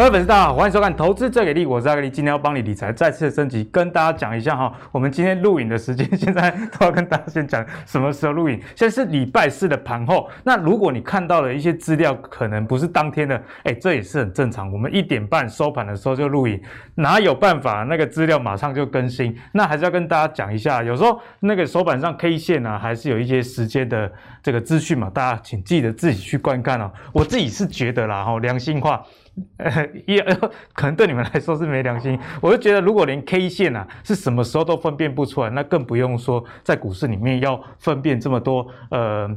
各位粉丝大家好，欢迎收看《投资最给力》，我是阿格力，今天要帮你理财再次升级，跟大家讲一下哈，我们今天录影的时间，现在都要跟大家先讲什么时候录影。现在是礼拜四的盘后，那如果你看到了一些资料，可能不是当天的，哎，这也是很正常。我们一点半收盘的时候就录影，哪有办法那个资料马上就更新？那还是要跟大家讲一下，有时候那个手板上 K 线啊，还是有一些时间的这个资讯嘛，大家请记得自己去观看哦。我自己是觉得啦，哈，良心话。呃，也可能对你们来说是没良心。我就觉得，如果连 K 线啊是什么时候都分辨不出来，那更不用说在股市里面要分辨这么多呃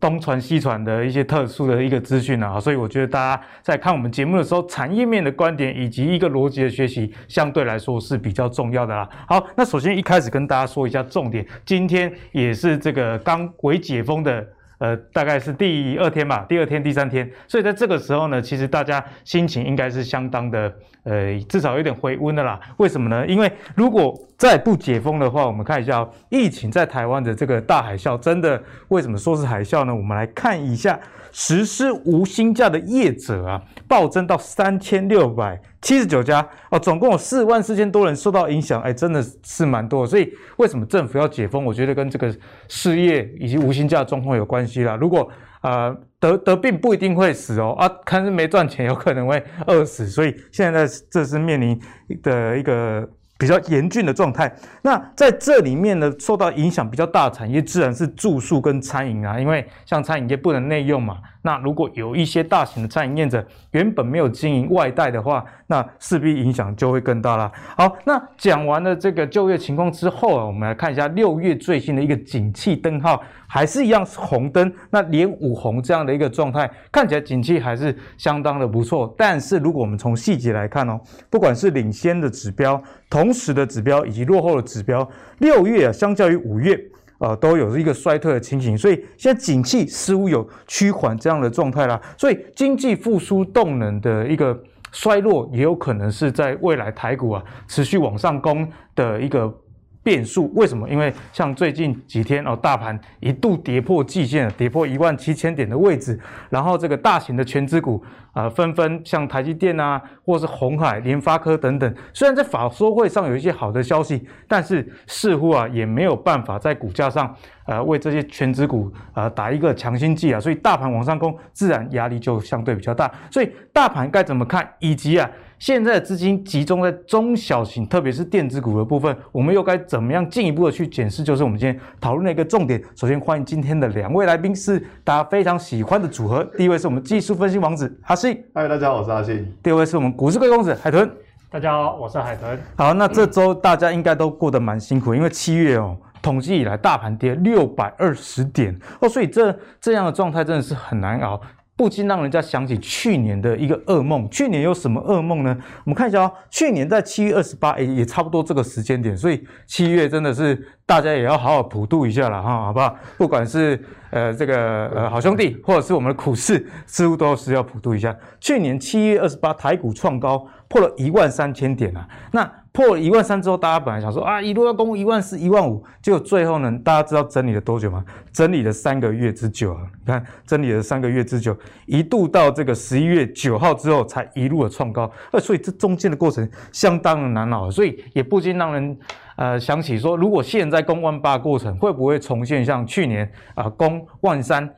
东传西传的一些特殊的一个资讯啊。所以我觉得大家在看我们节目的时候，产业面的观点以及一个逻辑的学习，相对来说是比较重要的啦。好，那首先一开始跟大家说一下重点，今天也是这个刚微解封的。呃，大概是第二天吧，第二天、第三天，所以在这个时候呢，其实大家心情应该是相当的，呃，至少有点回温的啦。为什么呢？因为如果再不解封的话，我们看一下哦，疫情在台湾的这个大海啸，真的为什么说是海啸呢？我们来看一下。实施无薪假的业者啊，暴增到三千六百七十九家哦，总共有四万四千多人受到影响，哎，真的是蛮多。所以为什么政府要解封？我觉得跟这个失业以及无薪假状况有关系啦。如果、呃、得得病不一定会死哦，啊，看是没赚钱，有可能会饿死。所以现在这是面临的一个。比较严峻的状态，那在这里面呢，受到影响比较大的产业自然是住宿跟餐饮啊，因为像餐饮业不能内用嘛。那如果有一些大型的餐饮业者原本没有经营外带的话，那势必影响就会更大啦。好，那讲完了这个就业情况之后啊，我们来看一下六月最新的一个景气灯号。还是一样是红灯，那连五红这样的一个状态，看起来景气还是相当的不错。但是如果我们从细节来看哦，不管是领先的指标、同时的指标以及落后的指标，六月啊，相较于五月，呃，都有一个衰退的情形。所以现在景气似乎有趋缓这样的状态啦。所以经济复苏动能的一个衰落，也有可能是在未来台股啊持续往上攻的一个。变数为什么？因为像最近几天哦，大盘一度跌破季线，跌破一万七千点的位置，然后这个大型的全资股啊，纷纷像台积电啊，或是鸿海、联发科等等，虽然在法说会上有一些好的消息，但是似乎啊也没有办法在股价上呃为这些全值股啊，打一个强心剂啊，所以大盘往上攻，自然压力就相对比较大。所以大盘该怎么看？以及啊。现在的资金集中在中小型，特别是电子股的部分，我们又该怎么样进一步的去检视？就是我们今天讨论的一个重点。首先欢迎今天的两位来宾，是大家非常喜欢的组合。第一位是我们技术分析王子他是希，嗨，大家好，我是阿信。第二位是我们股市贵公子海豚，大家好，我是海豚。好，那这周大家应该都过得蛮辛苦，因为七月哦，统计以来大盘跌六百二十点哦，所以这这样的状态真的是很难熬。不禁让人家想起去年的一个噩梦。去年有什么噩梦呢？我们看一下哦，去年在七月二十八，诶，也差不多这个时间点，所以七月真的是大家也要好好普度一下了哈，好不好？不管是呃这个呃好兄弟，或者是我们的股市，似乎都是要普度一下。去年七月二十八，台股创高，破了一万三千点啊，那。破了一万三之后，大家本来想说啊，一路要攻一万四、一万五，结果最后呢，大家知道整理了多久吗？整理了三个月之久啊！你看，整理了三个月之久，一度到这个十一月九号之后，才一路的创高。呃，所以这中间的过程相当的难熬，所以也不禁让人呃想起说，如果现在攻万八过程，会不会重现像去年啊攻万三，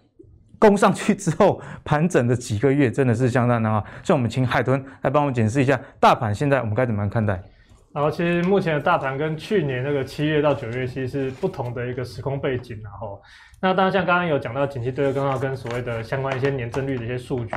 攻上去之后盘整的几个月，真的是相当难啊。所以我们请海豚来帮我们解释一下大盘现在我们该怎么样看待？然后其实目前的大盘跟去年那个七月到九月其实是不同的一个时空背景，然后那当然像刚刚有讲到景气对策，刚好跟所谓的相关一些年增率的一些数据，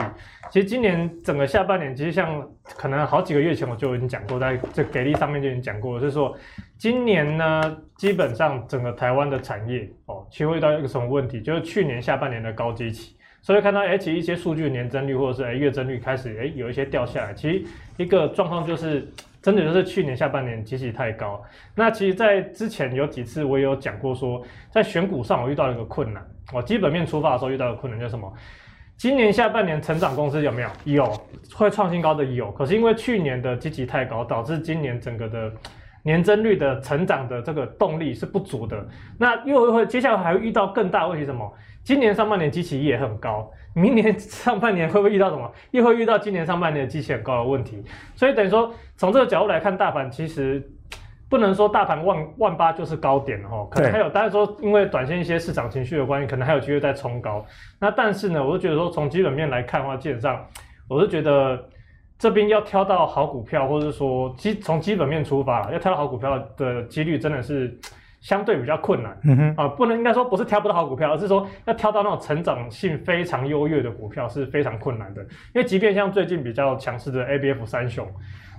其实今年整个下半年，其实像可能好几个月前我就已经讲过，在这给力上面就已经讲过，就是说今年呢，基本上整个台湾的产业哦，其实会遇到一个什么问题，就是去年下半年的高基期，所以看到哎，其实一些数据年增率或者是哎月增率开始哎有一些掉下来，其实一个状况就是。真的就是去年下半年积极太高。那其实，在之前有几次我也有讲过，说在选股上我遇到了一个困难。我基本面出发的时候遇到的困难就是什么？今年下半年成长公司有没有？有，会创新高的有。可是因为去年的积极太高，导致今年整个的年增率的成长的这个动力是不足的。那又会接下来还会遇到更大问题，什么？今年上半年基期也很高，明年上半年会不会遇到什么？又会遇到今年上半年的基期很高的问题。所以等于说，从这个角度来看，大盘其实不能说大盘万万八就是高点哦，可能还有，当然说因为短线一些市场情绪的关系，可能还有机会再冲高。那但是呢，我就觉得说，从基本面来看的话，基本上我是觉得这边要挑到好股票，或者说基从基本面出发，要挑到好股票的几率真的是。相对比较困难，嗯哼，啊，不能应该说不是挑不到好股票，而是说要挑到那种成长性非常优越的股票是非常困难的。因为即便像最近比较强势的 ABF 三雄，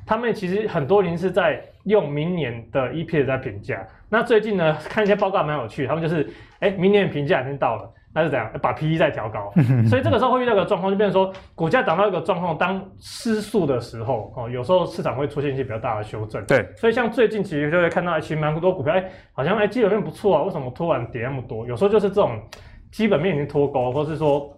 他们其实很多人是在用明年的 EPS 在评价。那最近呢，看一些报告蛮有趣，他们就是，哎，明年的评价已经到了。那是怎样？把 PE 再调高，所以这个时候会遇到一个状况，就变成说股价涨到一个状况，当失速的时候，哦，有时候市场会出现一些比较大的修正。对，所以像最近其实就会看到，其实蛮多股票，哎，好像哎基本面不错啊，为什么突然跌那么多？有时候就是这种基本面已经脱钩，或是说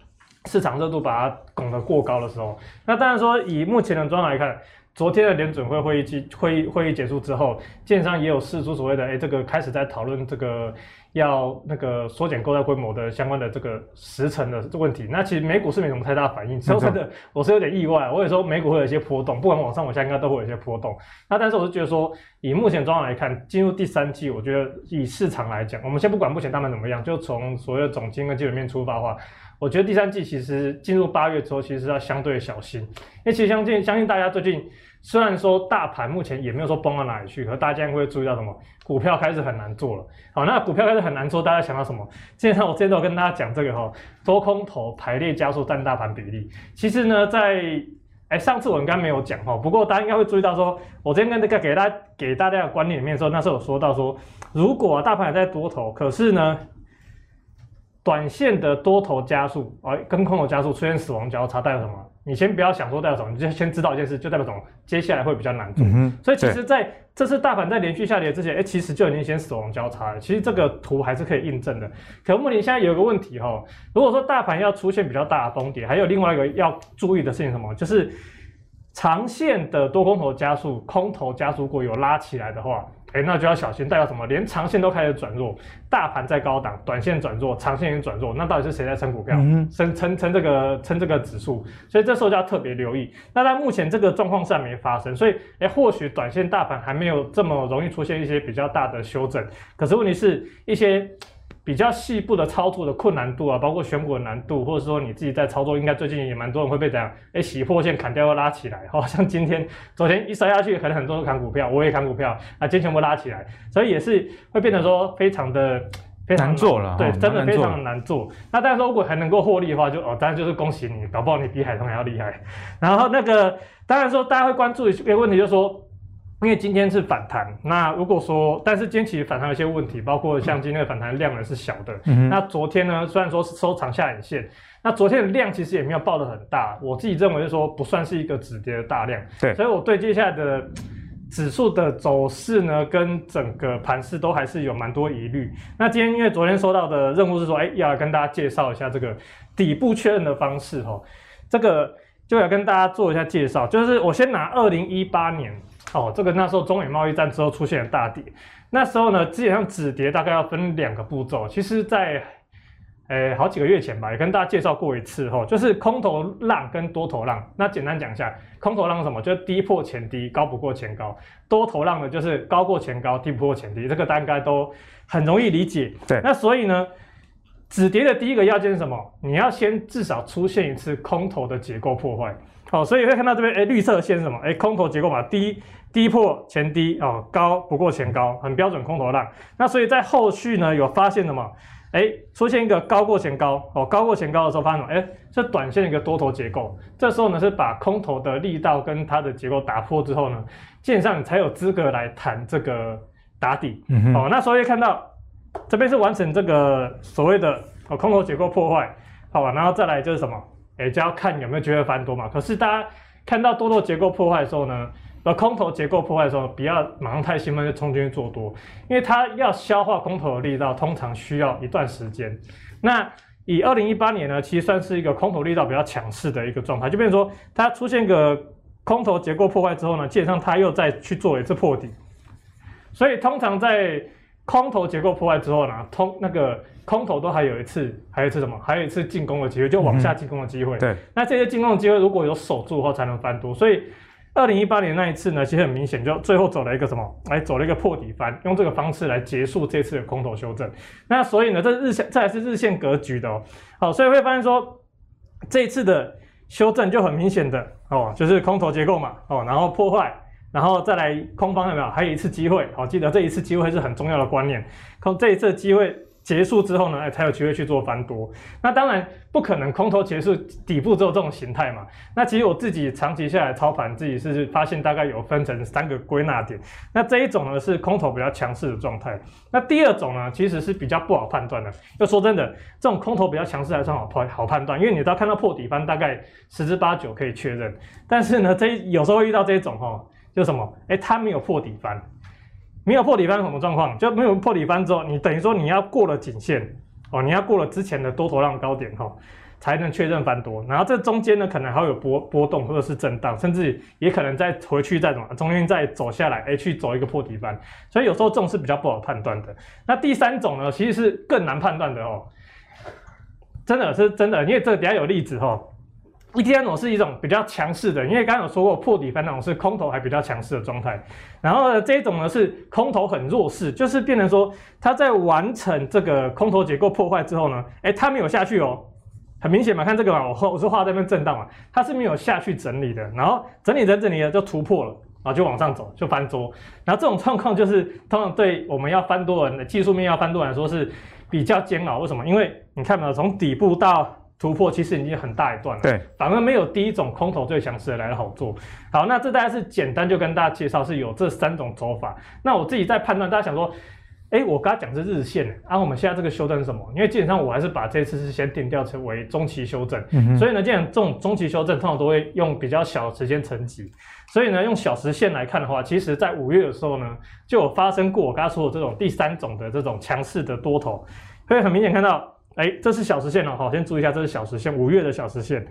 市场热度把它拱得过高的时候。那当然说以目前的状况来看，昨天的联准会会议机会议会议结束之后，建商也有释出所谓的哎这个开始在讨论这个。要那个缩减购债规模的相关的这个时程的问题，那其实美股是没什么太大反应，说真的，我是有点意外。我有时候美股会有一些波动，不管往上往下，应该都会有一些波动。那但是我是觉得说，以目前状况来看，进入第三季，我觉得以市场来讲，我们先不管目前大盘怎么样，就从所谓的总金跟基本面出发的话，我觉得第三季其实进入八月之后，其实要相对小心，因为其实相信相信大家最近。虽然说大盘目前也没有说崩到哪里去，可是大家会注意到什么？股票开始很难做了。好，那股票开始很难做，大家想到什么？今天我今天都跟大家讲这个哈，多空头排列加速占大盘比例。其实呢，在哎上次我应该没有讲哈，不过大家应该会注意到说，我今天跟这个给大家给大家的观念里面的时候，那时候有说到说，如果大盘还在多头，可是呢，短线的多头加速，哎，跟空头加速出现死亡交叉，代表什么？你先不要想说代表什么，你就先知道一件事，就代表什么，接下来会比较难做。嗯、所以其实在这次大盘在连续下跌之前，哎，其实就已经先死亡交叉了。其实这个图还是可以印证的。可目前现在有一个问题哈，如果说大盘要出现比较大的崩跌，还有另外一个要注意的事情什么，就是长线的多空头加速，空头加速过有拉起来的话。哎，那就要小心，代表什么？连长线都开始转弱，大盘在高档，短线转弱，长线也转弱，那到底是谁在撑股票？撑撑撑这个撑这个指数？所以这时候就要特别留意。那在目前这个状况下没发生，所以哎，或许短线大盘还没有这么容易出现一些比较大的修正。可是问题是一些。比较细部的操作的困难度啊，包括选股的难度，或者说你自己在操作，应该最近也蛮多人会被这样，哎，洗破线砍掉又拉起来，好像今天、昨天一摔下去，可能很多人砍股票，我也砍股票，啊，今天全部拉起来，所以也是会变得说非常的非常难，做了，对，真的非常的难做。那当然说如果还能够获利的话就，就哦，当然就是恭喜你，搞不好你比海通还要厉害。然后那个当然说大家会关注一个问题，就是说。因为今天是反弹，那如果说，但是今天其实反弹有些问题，包括像今天的反弹量呢是小的。嗯、那昨天呢，虽然说是收长下影线，那昨天的量其实也没有爆得很大。我自己认为是说不算是一个止跌的大量。对，所以我对接下来的指数的走势呢，跟整个盘势都还是有蛮多疑虑。那今天因为昨天收到的任务是说，哎，要来跟大家介绍一下这个底部确认的方式哈，这个就要跟大家做一下介绍，就是我先拿二零一八年。哦，这个那时候中美贸易战之后出现了大跌，那时候呢，基本上止跌大概要分两个步骤。其实在，在诶好几个月前吧，也跟大家介绍过一次哈，就是空头浪跟多头浪。那简单讲一下，空头浪是什么？就是低破前低，高不过前高；多头浪呢，就是高过前高，低不过前低。这个大概都很容易理解。对，那所以呢，止跌的第一个要件是什么？你要先至少出现一次空头的结构破坏。好，所以会看到这边，诶绿色线是什么？诶空头结构嘛，低低破前低哦，高不过前高，很标准空头浪。那所以在后续呢，有发现什么？诶出现一个高过前高哦，高过前高的时候发现什么？诶这短线一个多头结构，这时候呢是把空头的力道跟它的结构打破之后呢，基本上你才有资格来谈这个打底。嗯。哦，那所以看到这边是完成这个所谓的哦空头结构破坏，好吧，然后再来就是什么？诶就要看有没有机会翻多嘛。可是大家看到多头结构破坏的时候呢，呃，空头结构破坏的时候，不要马上太兴奋就冲进去做多，因为它要消化空头的力道，通常需要一段时间。那以二零一八年呢，其实算是一个空头力道比较强势的一个状态，就变成说它出现个空头结构破坏之后呢，基本上它又再去做一次破底。所以通常在空头结构破坏之后呢，通那个空头都还有一次，还有一次什么？还有一次进攻的机会，就往下进攻的机会。嗯、对，那这些进攻的机会如果有守住的话，才能翻多。所以二零一八年那一次呢，其实很明显，就最后走了一个什么？来走了一个破底翻，用这个方式来结束这次的空头修正。那所以呢，这日线这还是日线格局的哦。好，所以会发现说，这一次的修正就很明显的哦，就是空头结构嘛哦，然后破坏。然后再来空方有没有？还有一次机会，好，记得这一次机会是很重要的观念。空这一次机会结束之后呢，哎，才有机会去做翻多。那当然不可能空头结束底部只有这种形态嘛。那其实我自己长期下来操盘，自己是发现大概有分成三个归纳点。那这一种呢是空头比较强势的状态。那第二种呢其实是比较不好判断的。要说真的，这种空头比较强势还算好判好判断，因为你只要看到破底翻，大概十之八九可以确认。但是呢，这有时候会遇到这种哈。就什么？哎、它没有破底翻，没有破底翻什么状况？就没有破底翻之后，你等于说你要过了颈线哦，你要过了之前的多头浪高点哈，才能确认翻多。然后这中间呢，可能还有波波动或者是震荡，甚至也可能再回去再怎么中间再走下来，哎、去走一个破底翻。所以有时候这种是比较不好判断的。那第三种呢，其实是更难判断的哦，真的是真的，因为这个底下有例子哈。ETF 是一种比较强势的，因为刚刚有说过破底翻那种是空头还比较强势的状态，然后呢，这一种呢是空头很弱势，就是变成说它在完成这个空头结构破坏之后呢，哎，它没有下去哦，很明显嘛，看这个嘛，我我是画在那边震荡嘛，它是没有下去整理的，然后整理在这里呢就突破了，然后就往上走就翻多，然后这种状况就是通常对我们要翻多人的技术面要翻多来说是比较煎熬，为什么？因为你看嘛，从底部到突破其实已经很大一段了，对，反而没有第一种空头最强势的来的好做。好，那这大概是简单就跟大家介绍是有这三种走法。那我自己在判断，大家想说，哎，我刚才讲是日线，啊，我们现在这个修正是什么？因为基本上我还是把这次是先定调成为中期修正，嗯、哼所以呢，既然这种中期修正通常都会用比较小的时间层级，所以呢，用小时线来看的话，其实在五月的时候呢，就有发生过我刚才说的这种第三种的这种强势的多头，可以很明显看到。哎，这是小时线哦，好，先注意一下，这是小时线，五月的小时线，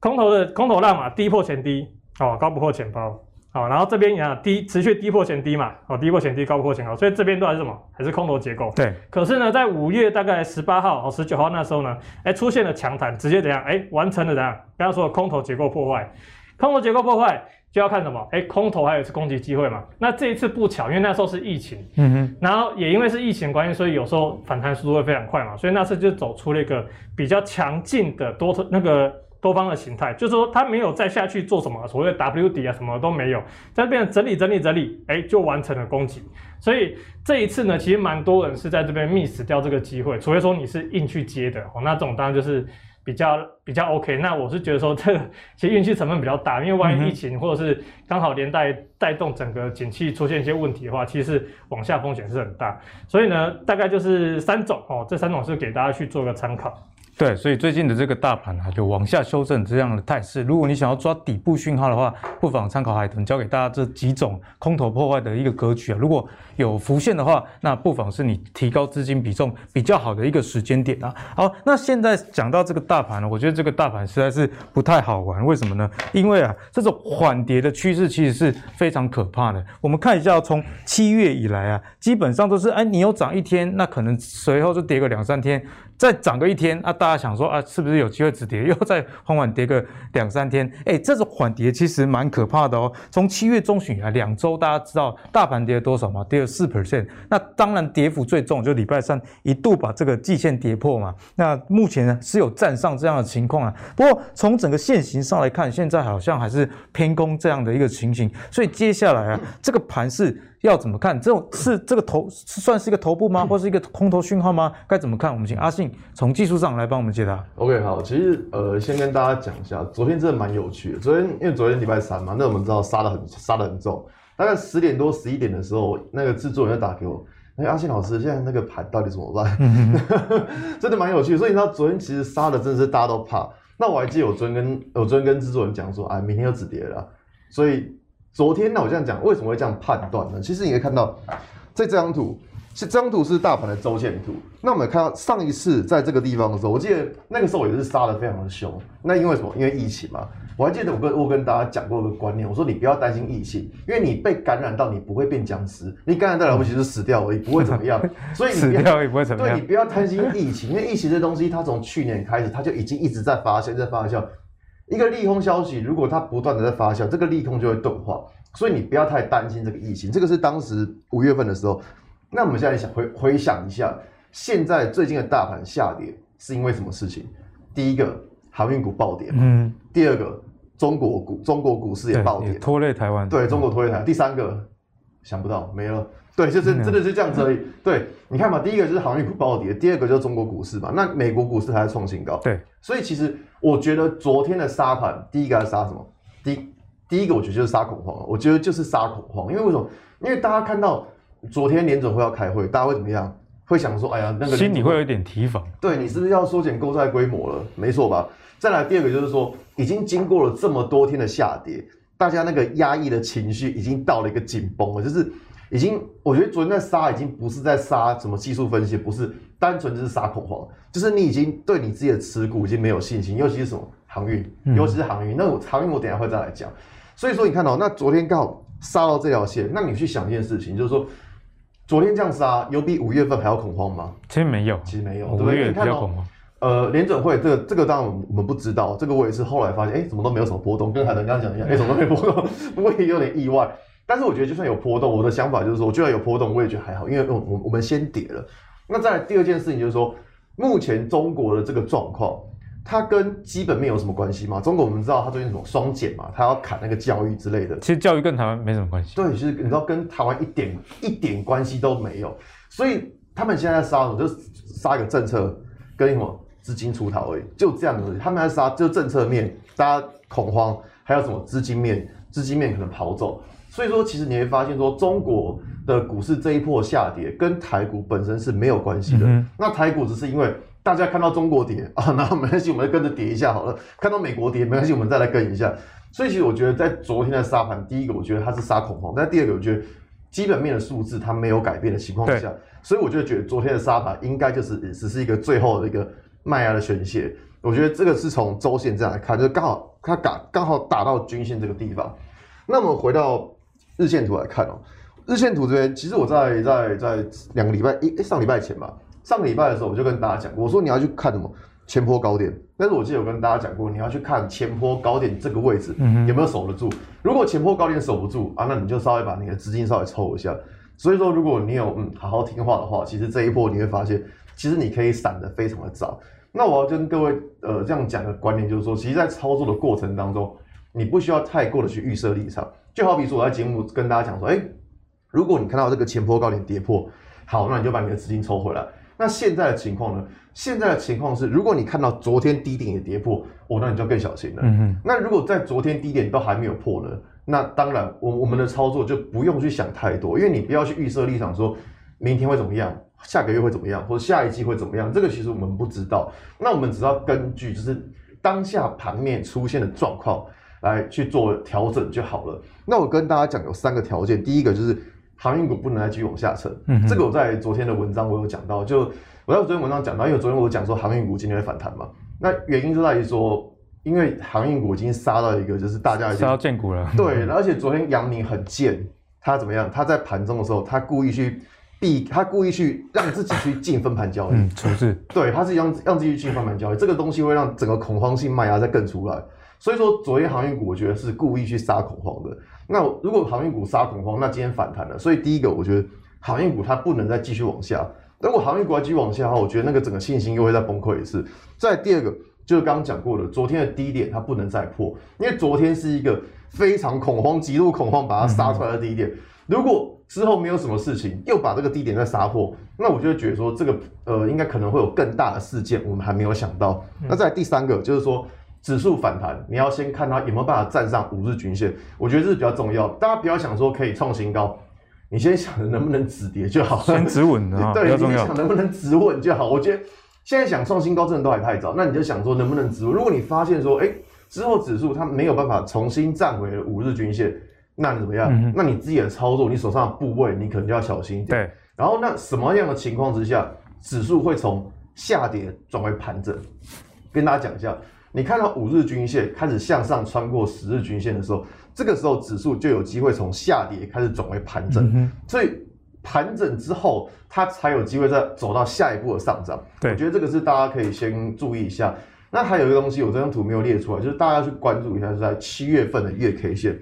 空头的空头浪嘛，低破前低，哦，高不破前高，好，然后这边也低，持续低破前低嘛，哦，低破前低，高不破前高，所以这边都还是什么？还是空头结构。对。可是呢，在五月大概十八号哦，十九号那时候呢，哎，出现了强弹，直接怎样？哎，完成了怎样？刚刚说的空头结构破坏，空头结构破坏。就要看什么？哎，空头还有一次攻击机会嘛？那这一次不巧，因为那时候是疫情，嗯哼，然后也因为是疫情关系，所以有时候反弹速度会非常快嘛，所以那次就走出了一个比较强劲的多头那个多方的形态，就是说它没有再下去做什么所谓的 W 底啊，什么都没有，在这边整理整理整理，哎，就完成了攻击。所以这一次呢，其实蛮多人是在这边 miss 掉这个机会，除非说你是硬去接的哦，那这种当然就是。比较比较 OK，那我是觉得说这个其实运气成分比较大，因为万一疫情或者是刚好连带带动整个景气出现一些问题的话，其实往下风险是很大。所以呢，大概就是三种哦，这三种是给大家去做个参考。对，所以最近的这个大盘啊，就往下修正这样的态势。如果你想要抓底部讯号的话，不妨参考海豚教给大家这几种空头破坏的一个格局啊。如果有浮现的话，那不妨是你提高资金比重比较好的一个时间点啊。好，那现在讲到这个大盘呢，我觉得这个大盘实在是不太好玩。为什么呢？因为啊，这种缓跌的趋势其实是非常可怕的。我们看一下，从七月以来啊，基本上都是哎，你有涨一天，那可能随后就跌个两三天。再涨个一天啊，大大家想说啊，是不是有机会止跌？又再缓缓跌个两三天？哎，这种缓跌其实蛮可怕的哦。从七月中旬以来两周，大家知道大盘跌了多少吗？跌了四 percent。那当然跌幅最重，就礼拜三一度把这个季线跌破嘛。那目前呢是有站上这样的情况啊。不过从整个线型上来看，现在好像还是偏空这样的一个情形。所以接下来啊，这个盘是。要怎么看？这种是这个头是算是一个头部吗？或是一个空头讯号吗？该怎么看？我们请阿信从技术上来帮我们解答。OK，好，其实呃，先跟大家讲一下，昨天真的蛮有趣的。昨天因为昨天礼拜三嘛，那我们知道杀的很杀的很重。大概十点多十一点的时候，那个制作人就打给我，哎，阿信老师，现在那个盘到底怎么办？真的蛮有趣的。所以你知道昨天其实杀的真的是大家都怕。那我还记得我昨天跟我昨天跟制作人讲说，哎，明天要止跌了，所以。昨天呢我这样讲，为什么会这样判断呢？其实你可以看到，在这张图，是这张图是大盘的周线图。那我们看到上一次在这个地方的时候，我记得那个时候也是杀得非常的凶。那因为什么？因为疫情嘛。我还记得我跟我跟大家讲过一个观念，我说你不要担心疫情，因为你被感染到你不会变僵尸，你感染到了不起就是死掉而已，不会怎么样。所以你死掉也不会怎么样。对，你不要担心疫情，因为疫情这东西它从去年开始它就已经一直在发酵，在发酵。一个利空消息，如果它不断的在发酵，这个利空就会钝化。所以你不要太担心这个疫情。这个是当时五月份的时候。那我们现在想回回想一下，现在最近的大盘下跌是因为什么事情？第一个，航运股暴跌。嗯。第二个，中国股中国股市也暴跌，拖累台湾。对，中国拖累台湾。第三个，想不到没了。对，就是真的是这样子而已。嗯、对，你看嘛，第一个就是航运股暴跌，第二个就是中国股市嘛。那美国股市还在创新高。对。所以其实我觉得昨天的杀盘，第一个要杀什么？第第一个我觉得就是杀恐慌。我觉得就是杀恐慌，因为为什么？因为大家看到。昨天联准会要开会，大家会怎么样？会想说，哎呀，那个心里会有点提防。对，你是不是要缩减购债规模了？没错吧？再来第二个就是说，已经经过了这么多天的下跌，大家那个压抑的情绪已经到了一个紧绷了，就是已经，我觉得昨天在杀已经不是在杀什么技术分析，不是单纯就是杀恐慌，就是你已经对你自己的持股已经没有信心，尤其是什么航运，尤其是航运。嗯、那我航运我等下会再来讲。所以说你看到、喔、那昨天刚好杀到这条线，那你去想一件事情，就是说。昨天这样杀，有比五月份还要恐慌吗？其实没有，其实没有，五月比较恐慌。呃，联准会这个这个当然我们不知道，这个我也是后来发现，哎、欸，怎么都没有什么波动，跟海伦刚刚讲一样，哎、欸，怎么都没波动，不过也有点意外。但是我觉得就算有波动，我的想法就是说，就算有波动，我也觉得还好，因为我我我们先跌了。那再来第二件事情就是说，目前中国的这个状况。它跟基本面有什么关系吗？中国我们知道它最近什么双减嘛，它要砍那个教育之类的。其实教育跟台湾没什么关系。对，其实你知道跟台湾一点一点关系都没有。所以他们现在在杀什么？就是杀一个政策跟什么资金出逃而已，就这样子。他们在杀就政策面，大家恐慌，还有什么资金面？资金面可能跑走。所以说，其实你会发现说，中国的股市这一波下跌跟台股本身是没有关系的。嗯、那台股只是因为。大家看到中国跌啊，那没关系，我们就跟着跌一下好了。看到美国跌，没关系，我们再来跟一下。所以其实我觉得，在昨天的沙盘，第一个我觉得它是杀恐慌，但第二个我觉得基本面的数字它没有改变的情况下，所以我就觉得昨天的沙盘应该就是只是一个最后的一个卖压的宣泄。我觉得这个是从周线这样来看，就刚好它打刚好打到均线这个地方。那么回到日线图来看哦，日线图这边其实我在在在两个礼拜一、欸、上礼拜前吧。上个礼拜的时候，我就跟大家讲过，我说你要去看什么前坡高点。但是我记得有跟大家讲过，你要去看前坡高点这个位置有没有守得住。如果前坡高点守不住啊，那你就稍微把你的资金稍微抽一下。所以说，如果你有嗯好好听话的话，其实这一波你会发现，其实你可以闪得非常的早。那我要跟各位呃这样讲的观念就是说，其实，在操作的过程当中，你不需要太过的去预设立场。就好比说我在节目跟大家讲说，哎，如果你看到这个前坡高点跌破，好，那你就把你的资金抽回来。那现在的情况呢？现在的情况是，如果你看到昨天低点也跌破，哦，那你就更小心了。嗯哼。那如果在昨天低点都还没有破呢？那当然，我我们的操作就不用去想太多，因为你不要去预设立场，说明天会怎么样，下个月会怎么样，或者下一季会怎么样，这个其实我们不知道。那我们只要根据就是当下盘面出现的状况来去做调整就好了。那我跟大家讲有三个条件，第一个就是。航运股不能再继续往下沉，嗯，这个我在昨天的文章我有讲到，就我在昨天文章讲到，因为昨天我讲说航运股今天会反弹嘛，那原因就在于说，因为航运股已经杀到一个就是大家已经杀到见股了，对，而且昨天阳明很贱，他怎么样？他在盘中的时候，他故意去避，他故意去让自己去进分盘交易，嗯，处置，对，他是让让自己去进分盘交易，这个东西会让整个恐慌性卖压再更出来，所以说昨天航运股我觉得是故意去杀恐慌的。那如果航运股杀恐慌，那今天反弹了，所以第一个我觉得航运股它不能再继续往下。如果航运股要继续往下的话，我觉得那个整个信心又会再崩溃一次。再第二个就是刚刚讲过的，昨天的低点它不能再破，因为昨天是一个非常恐慌、极度恐慌把它杀出来的低点。如果之后没有什么事情又把这个低点再杀破，那我就会觉得说这个呃应该可能会有更大的事件，我们还没有想到。那再第三个就是说。指数反弹，你要先看它有没有办法站上五日均线，我觉得这是比较重要。大家不要想说可以创新高，你先想着能不能止跌就好，先止稳啊，对，你想能不能止稳就好。我觉得现在想创新高真的都还太早，那你就想说能不能止稳。如果你发现说，哎、欸，之后指数它没有办法重新站回五日均线，那你怎么样？嗯、那你自己的操作，你手上的部位，你可能就要小心一点。对。然后那什么样的情况之下，指数会从下跌转为盘整？跟大家讲一下。你看到五日均线开始向上穿过十日均线的时候，这个时候指数就有机会从下跌开始转为盘整，嗯、所以盘整之后，它才有机会再走到下一步的上涨。对，我觉得这个是大家可以先注意一下。那还有一个东西，我这张图没有列出来，就是大家去关注一下，是在七月份的月 K 线。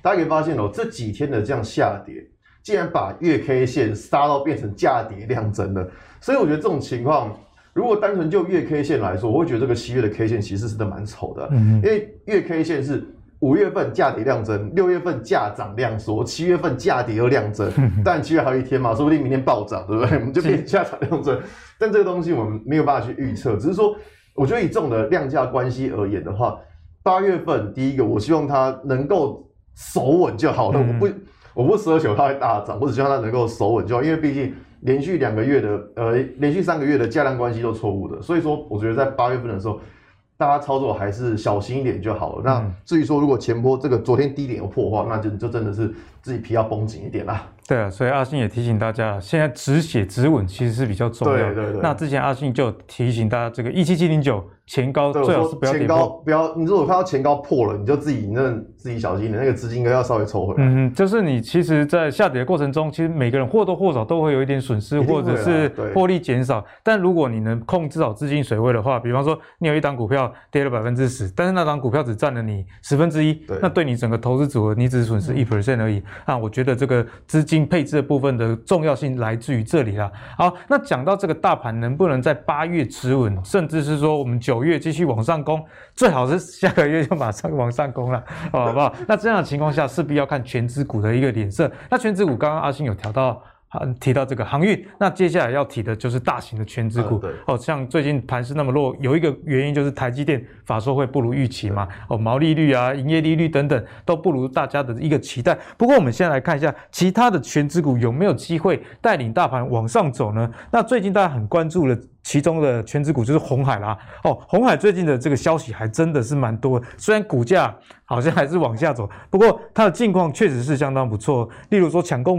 大家可以发现哦，这几天的这样下跌，竟然把月 K 线杀到变成价跌量增了。所以我觉得这种情况，如果单纯就月 K 线来说，我会觉得这个七月的 K 线其实是真的蛮丑的。嗯，因为月 K 线是五月份价跌量增，六月份价涨量缩，七月份价跌又量增。但七月还有一天嘛，说不定明天暴涨，对不对？我们就变价涨量增。但这个东西我们没有办法去预测，只是说。我觉得以这种的量价关系而言的话，八月份第一个，我希望它能够守稳就好了。我不，我不奢求它会大涨，我只希望它能够守稳就好。因为毕竟连续两个月的，呃，连续三个月的价量关系都错误的，所以说我觉得在八月份的时候，大家操作还是小心一点就好了。那至于说如果前波这个昨天低点有破的话，那就就真的是自己皮要绷紧一点啦。对啊，所以阿信也提醒大家，现在止血止稳其实是比较重要的。对对对。那之前阿信就提醒大家，这个一七七零九。前高最好是不要前高不要。你如果看到前高破了，你就自己那自己小心点，那个资金应该要稍微抽回来。嗯，就是你其实，在下跌的过程中，其实每个人或多或少都会有一点损失，或者是获利减少。但如果你能控制好资金水位的话，比方说你有一档股票跌了百分之十，但是那档股票只占了你十分之一，那对你整个投资组合，你只损失一 percent 而已。啊我觉得这个资金配置的部分的重要性来自于这里啦。好，那讲到这个大盘能不能在八月持稳，甚至是说我们九月继续往上。攻最好是下个月就马上往上攻了，好不好？那这样的情况下，势必要看全指股的一个脸色。那全指股刚刚阿星有调到。提到这个航运，那接下来要提的就是大型的全资股。哦，像最近盘势那么弱，有一个原因就是台积电法说会不如预期嘛。哦，毛利率啊、营业利率等等都不如大家的一个期待。不过我们先来看一下其他的全资股有没有机会带领大盘往上走呢？那最近大家很关注的其中的全资股就是红海啦。哦，红海最近的这个消息还真的是蛮多的，虽然股价好像还是往下走，不过它的近况确实是相当不错。例如说抢购。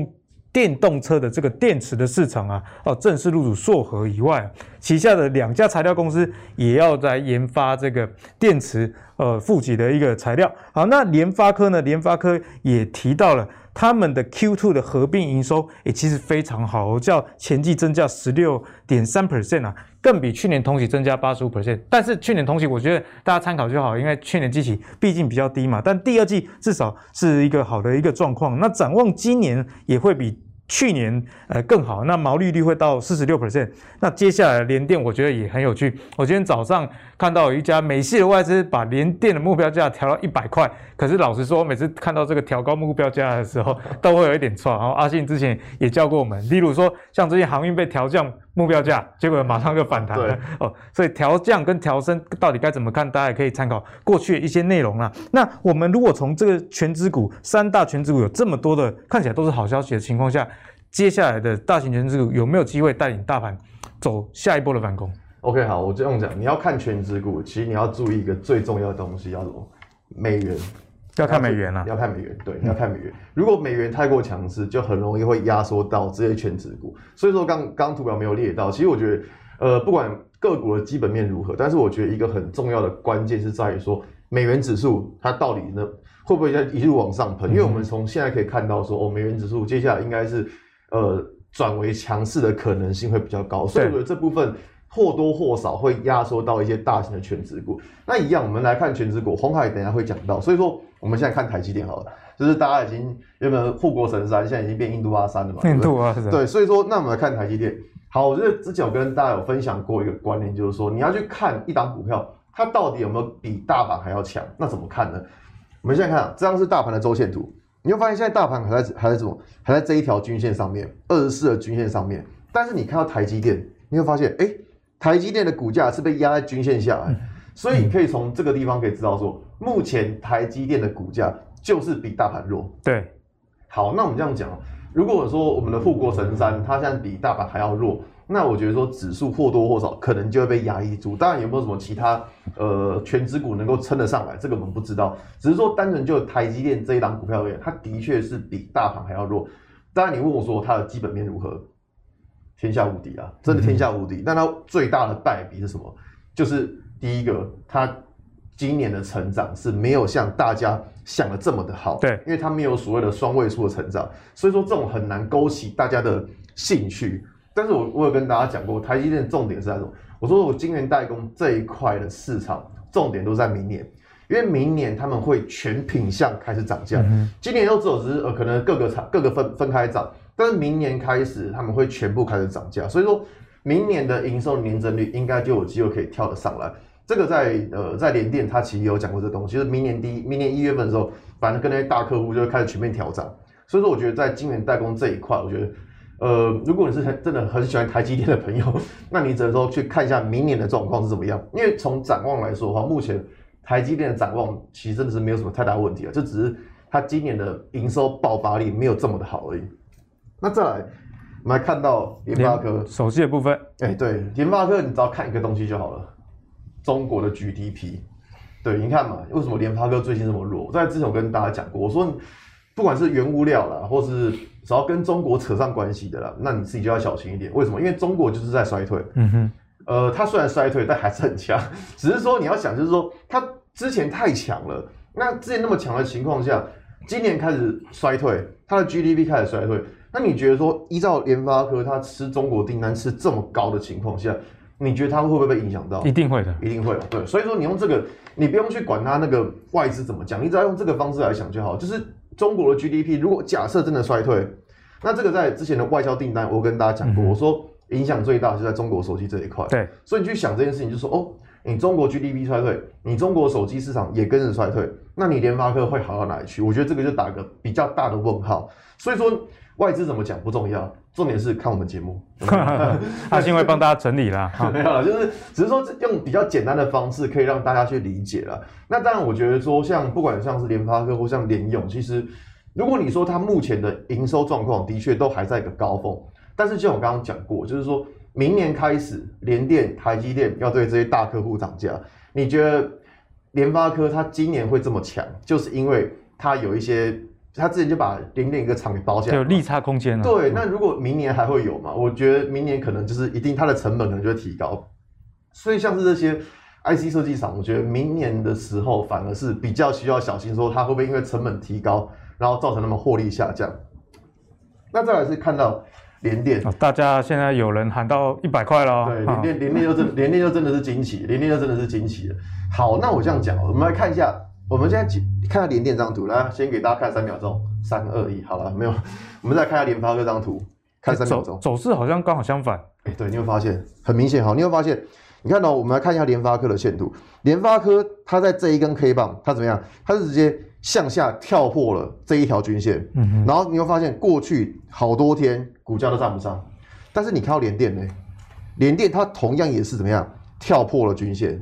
电动车的这个电池的市场啊，哦，正式入主硕和以外，旗下的两家材料公司也要在研发这个电池呃负极的一个材料。好，那联发科呢？联发科也提到了他们的 Q2 的合并营收，也其实非常好，叫前季增加十六点三 percent 啊。更比去年同期增加八十五 percent，但是去年同期我觉得大家参考就好，因为去年基期毕竟比较低嘛。但第二季至少是一个好的一个状况。那展望今年也会比去年呃更好，那毛利率会到四十六 percent。那接下来联电我觉得也很有趣。我今天早上看到有一家美系的外资把联电的目标价调到一百块，可是老实说，每次看到这个调高目标价的时候，都会有一点错。然后阿信之前也教过我们，例如说像这些航运被调降。目标价，结果马上就反弹了 哦，所以调降跟调升到底该怎么看？大家也可以参考过去的一些内容啦。那我们如果从这个权值股三大权值股有这么多的看起来都是好消息的情况下，接下来的大型权值股有没有机会带领大盘走下一波的反攻？OK，好，我这样讲，你要看权值股，其实你要注意一个最重要的东西，叫什么？美元。要看美元啊，要看美元，对，要看美元。如果美元太过强势，就很容易会压缩到这些全指股。所以说，刚刚图表没有列到，其实我觉得，呃，不管个股的基本面如何，但是我觉得一个很重要的关键是在于说，美元指数它到底呢会不会在一路往上喷？因为我们从现在可以看到说，哦，美元指数接下来应该是呃转为强势的可能性会比较高，所以我觉得这部分。或多或少会压缩到一些大型的全值股。那一样，我们来看全值股，红海等一下会讲到。所以说，我们现在看台积电好了，就是大家已经原本护国神山，现在已经变印度阿三了嘛？印度阿三。对，所以说，那我们来看台积电。好，我觉得之前有跟大家有分享过一个观念，就是说你要去看一档股票，它到底有没有比大盘还要强？那怎么看呢？我们现在看，这张是大盘的周线图，你会发现现在大盘还在还在怎么还在这一条均线上面，二十四的均线上面。但是你看到台积电，你会发现，哎。台积电的股价是被压在均线下来，所以你可以从这个地方可以知道说，目前台积电的股价就是比大盘弱。对，好，那我们这样讲，如果说我们的富国神山它现在比大盘还要弱，那我觉得说指数或多或少可能就会被压抑住。当然有没有什么其他呃全指股能够撑得上来，这个我们不知道。只是说单纯就台积电这一档股票而言，它的确是比大盘还要弱。当然你问我说它的基本面如何？天下无敌啊，真的天下无敌。但它最大的败笔是什么？就是第一个，它今年的成长是没有像大家想的这么的好。对，因为它没有所谓的双位数的成长，所以说这种很难勾起大家的兴趣。但是我我有跟大家讲过，台积电的重点是在什么？我说我晶圆代工这一块的市场重点都在明年，因为明年他们会全品项开始涨价。嗯、今年又只有只是呃可能各个厂各个分分开涨，但是明年开始他们会全部开始涨价，所以说明年的营收年增率应该就有机会可以跳得上来。这个在呃在联电他其实有讲过这东西，就是明年第一明年一月份的时候，反正跟那些大客户就会开始全面调整。所以说我觉得在晶圆代工这一块，我觉得。呃，如果你是很真的很喜欢台积电的朋友，那你只能说去看一下明年的状况是怎么样。因为从展望来说的话，目前台积电的展望其实真的是没有什么太大问题啊，就只是它今年的营收爆发力没有这么的好而已。那再来，我们来看到联发科手机的部分。哎、欸，对，联发科你只要看一个东西就好了，中国的 GDP。对，你看嘛，为什么联发科最近这么弱？在之前我跟大家讲过，我说。不管是原物料啦，或是只要跟中国扯上关系的啦，那你自己就要小心一点。为什么？因为中国就是在衰退。嗯哼。呃，它虽然衰退，但还是很强。只是说你要想，就是说它之前太强了。那之前那么强的情况下，今年开始衰退，它的 GDP 开始衰退。那你觉得说，依照联发科它吃中国订单吃这么高的情况下，你觉得它会不会被影响到？一定会的，一定会。对，所以说你用这个，你不用去管它那个外资怎么讲，你只要用这个方式来想就好，就是。中国的 GDP 如果假设真的衰退，那这个在之前的外销订单，我跟大家讲过，嗯、我说影响最大就在中国手机这一块。对，所以你去想这件事情，就说哦，你中国 GDP 衰退，你中国手机市场也跟着衰退，那你联发科会好到哪里去？我觉得这个就打个比较大的问号。所以说外资怎么讲不重要，重点是看我们节目。阿信会帮大家整理啦，没有了，就是只是说用比较简单的方式可以让大家去理解了。那当然，我觉得说像不管像是联发科或像联咏，其实如果你说它目前的营收状况的确都还在一个高峰，但是就像我刚刚讲过，就是说明年开始联电、台积电要对这些大客户涨价，你觉得联发科它今年会这么强，就是因为它有一些。他之前就把零电一个厂给包下来，有利差空间了。对，那如果明年还会有嘛？我觉得明年可能就是一定它的成本可能就会提高，所以像是这些 IC 设计厂，我觉得明年的时候反而是比较需要小心，说它会不会因为成本提高，然后造成他们获利下降。那再来是看到联电，哦，大家现在有人喊到一百块了。对，联电联电又真联电又真的是惊奇，联电又真的是惊奇了。好，那我这样讲，我们来看一下。我们现在看下联电这张图，来先给大家看三秒钟，三二一，好了，没有，我们再看下联发科这张图，看三秒钟，走势好像刚好相反，哎、欸，对，你会发现？很明显，好，你会发现，你看到、喔、我们来看一下联发科的线图，联发科它在这一根 K 棒，它怎么样？它是直接向下跳破了这一条均线，嗯哼，然后你会发现？过去好多天股价都站不上，但是你看到联电呢，联电它同样也是怎么样？跳破了均线。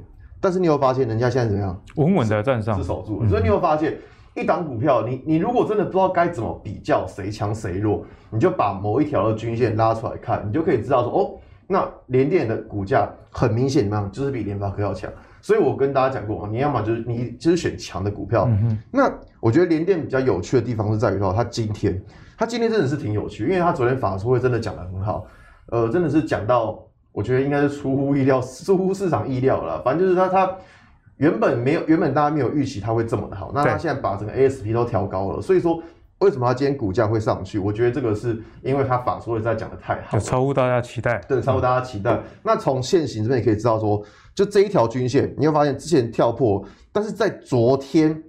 但是你有发现，人家现在怎么样？稳稳的站上，是守住了。所以你有发现，一档股票，你你如果真的不知道该怎么比较谁强谁弱，你就把某一条的均线拉出来看，你就可以知道说，哦，那联电的股价很明显怎么样，就是比联发科要强。所以我跟大家讲过，你要么就是你就是选强的股票。那我觉得联电比较有趣的地方是在于说，它今天，它今天真的是挺有趣，因为它昨天法说会真的讲得很好，呃，真的是讲到。我觉得应该是出乎意料，出乎市场意料了。反正就是它，它原本没有，原本大家没有预期它会这么的好。那它现在把整个 ASP 都调高了，所以说为什么它今天股价会上去？我觉得这个是因为它法说在讲的太好，超乎大家期待。对，超乎大家期待。嗯、那从现行这边也可以知道说，就这一条均线，你会发现之前跳破，但是在昨天，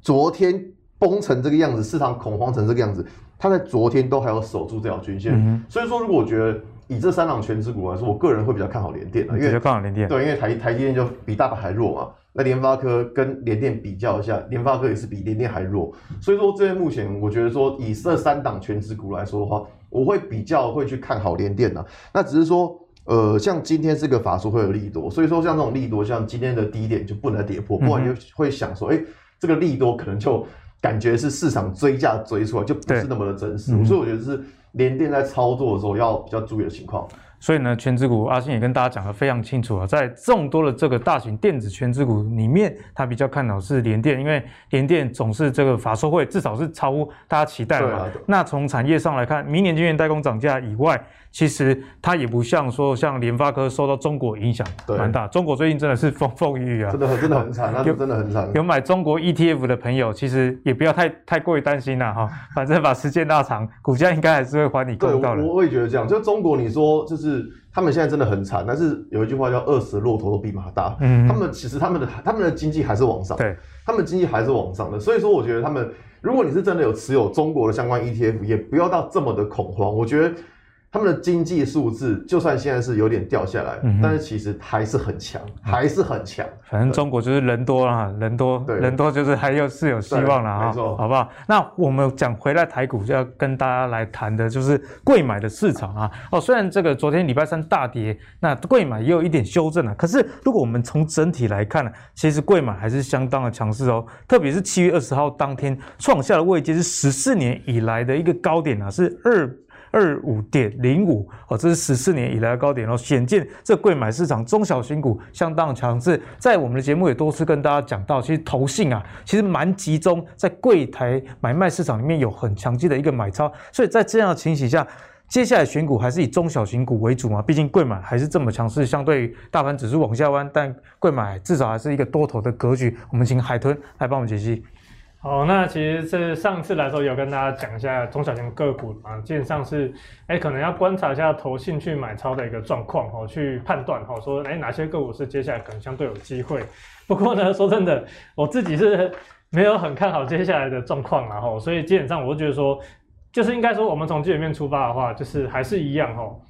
昨天崩成这个样子，市场恐慌成这个样子，它在昨天都还要守住这条均线。嗯、所以说，如果我觉得。以这三档权值股来说，我个人会比较看好联电的，因为看好联电，对，因为台台积电就比大盘还弱嘛。那联发科跟联电比较一下，联发科也是比联电还弱，所以说这边目前我觉得说以这三档权值股来说的话，我会比较会去看好联电的。那只是说，呃，像今天这个法说会有利多，所以说像这种利多，像今天的低点就不能跌破，不然就会想说，哎、欸，这个利多可能就感觉是市场追价追出来，就不是那么的真实。对所以我觉得是。连电在操作的时候要比较注意的情况，所以呢，全资股阿信也跟大家讲得非常清楚啊，在众多的这个大型电子全资股里面，他比较看好是联电，因为联电总是这个法说会至少是超乎大家期待的嘛。啊、那从产业上来看，明年晶圆代工涨价以外，其实它也不像说像联发科受到中国影响蛮大，中国最近真的是风风雨雨啊，真的真的很 惨，那就真的很惨。有买中国 ETF 的朋友，其实也不要太太过于担心了哈，反正把时间拉长，股价应该还是会还你公道的。我我也觉得这样，就中国你说就是他们现在真的很惨，但是有一句话叫饿死骆驼都比马大，嗯，他们其实他们的他们的经济还是往上，对，他们经济还是往上的，所以说我觉得他们，如果你是真的有持有中国的相关 ETF，也不要到这么的恐慌，我觉得。他们的经济数字就算现在是有点掉下来，嗯、但是其实还是很强，还是很强。反正中国就是人多啦，人多，对人多就是还有是有希望了啊，好不好？那我们讲回来台股就要跟大家来谈的就是贵买的市场啊。哦，虽然这个昨天礼拜三大跌，那贵买也有一点修正了，可是如果我们从整体来看呢，其实贵买还是相当的强势哦。特别是七月二十号当天创下的位阶是十四年以来的一个高点啊，是二。二五点零五哦，这是十四年以来的高点哦，显见这贵买市场中小型股相当强势。在我们的节目也多次跟大家讲到，其实投信啊，其实蛮集中在柜台买卖市场里面有很强劲的一个买超，所以在这样的情形下，接下来选股还是以中小型股为主嘛，毕竟贵买还是这么强势，相对于大盘指数往下弯，但贵买至少还是一个多头的格局。我们请海豚来帮我们解析。好，那其实是上次来说有跟大家讲一下中小型个股啊，基本上是，哎，可能要观察一下投信去买超的一个状况哦，去判断哦，说哎哪些个股是接下来可能相对有机会。不过呢，说真的，我自己是没有很看好接下来的状况然后，所以基本上我就觉得说，就是应该说我们从基本面出发的话，就是还是一样哦，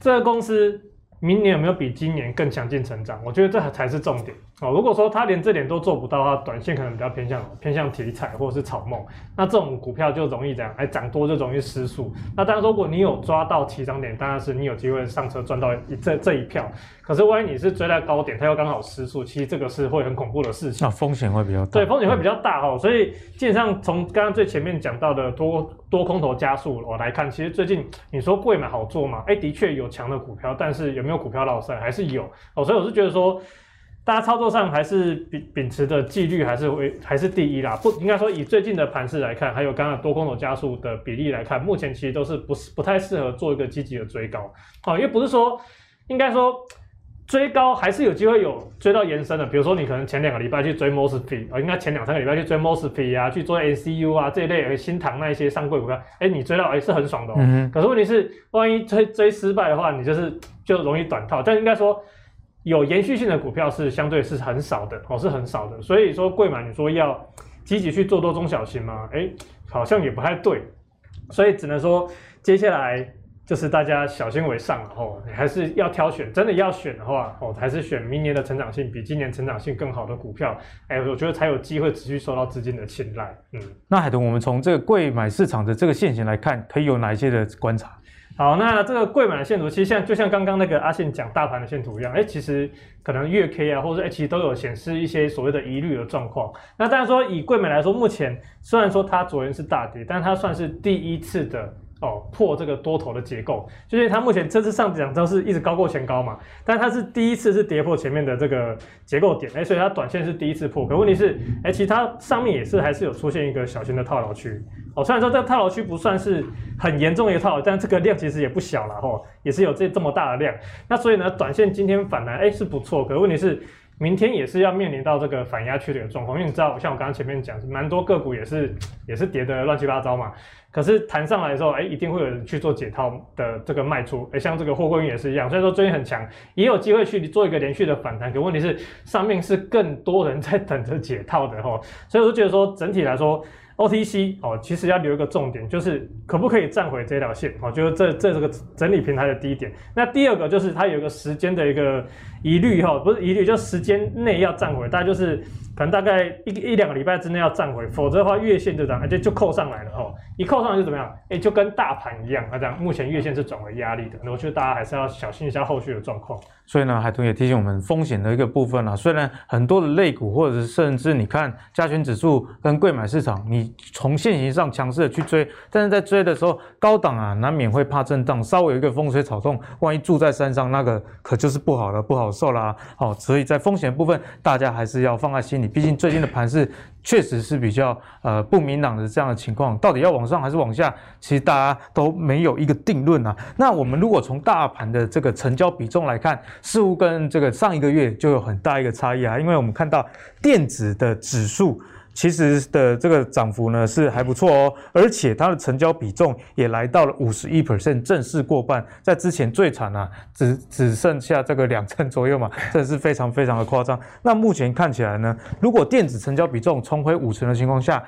这个公司明年有没有比今年更强劲成长？我觉得这才是重点。哦，如果说他连这点都做不到的话，短线可能比较偏向偏向题材或者是草梦，那这种股票就容易这样，哎，涨多就容易失速。那当然，如果你有抓到起涨点，当然是你有机会上车赚到一这这一票。可是万一你是追在高点，它又刚好失速，其实这个是会很恐怖的事情。那风险会比较大。对，风险会比较大哈、哦。所以基本上从刚刚最前面讲到的多多空头加速我来看，其实最近你说贵买好做嘛？哎，的确有强的股票，但是有没有股票落赛还是有哦。所以我是觉得说。大家操作上还是秉秉持的纪律还是为还是第一啦，不应该说以最近的盘势来看，还有刚刚多空头加速的比例来看，目前其实都是不是不太适合做一个积极的追高，好，因为不是说应该说追高还是有机会有追到延伸的，比如说你可能前两个礼拜去追 Mosfet 啊，应该前两三个礼拜去追 Mosfet 啊，去做 NCU 啊这一类新塘那一些上柜股票，哎，你追到哎是很爽的哦，嗯、可是问题是万一追追失败的话，你就是就容易短套，但应该说。有延续性的股票是相对是很少的哦，是很少的。所以说贵买，你说要积极去做多中小型吗？哎，好像也不太对。所以只能说接下来就是大家小心为上哦，你还是要挑选，真的要选的话哦，还是选明年的成长性比今年成长性更好的股票。哎，我觉得才有机会持续受到资金的青睐。嗯，那海豚，我们从这个贵买市场的这个现形来看，可以有哪一些的观察？好，那这个贵买的线图，其实像就像刚刚那个阿信讲大盘的线图一样，哎，其实可能月 K 啊，或者哎，其实都有显示一些所谓的疑虑的状况。那当然说以贵买来说，目前虽然说它昨天是大跌，但它算是第一次的。哦，破这个多头的结构，就是它目前这次上涨都是一直高过前高嘛，但它是第一次是跌破前面的这个结构点，哎，所以它短线是第一次破，可问题是，哎，其他上面也是还是有出现一个小型的套牢区，哦，虽然说这个套牢区不算是很严重一个套，但这个量其实也不小了吼，也是有这这么大的量，那所以呢，短线今天反弹，哎，是不错，可问题是。明天也是要面临到这个反压区的一个状况，因为你知道，像我刚刚前面讲，蛮多个股也是 也是跌得乱七八糟嘛。可是弹上来的时候，哎，一定会有人去做解套的这个卖出，哎，像这个货柜运也是一样。虽然说最近很强，也有机会去做一个连续的反弹，可问题是上面是更多人在等着解套的齁。所以我就觉得说，整体来说。OTC 哦，其实要留一个重点，就是可不可以站回这条线哦，就是这这这个整理平台的低点。那第二个就是它有一个时间的一个疑虑哈，不是疑虑，就时间内要站回，大概就是可能大概一一两个礼拜之内要站回，否则的话月线就这样，就就扣上来了哈。一扣上来就怎么样？哎，就跟大盘一样，那这样目前月线是转为压力的，那我觉得大家还是要小心一下后续的状况。所以呢，海豚也提醒我们风险的一个部分啊，虽然很多的类股或者是甚至你看加权指数跟贵买市场，你从现行上强势的去追，但是在追的时候，高档啊难免会怕震荡，稍微有一个风吹草动，万一住在山上，那个可就是不好了，不好受啦。好，所以在风险部分，大家还是要放在心里，毕竟最近的盘是。确实是比较呃不明朗的这样的情况，到底要往上还是往下，其实大家都没有一个定论啊。那我们如果从大盘的这个成交比重来看，似乎跟这个上一个月就有很大一个差异啊，因为我们看到电子的指数。其实的这个涨幅呢是还不错哦，而且它的成交比重也来到了五十一 percent，正式过半。在之前最惨啊，只只剩下这个两成左右嘛，这是非常非常的夸张。那目前看起来呢，如果电子成交比重重回五成的情况下，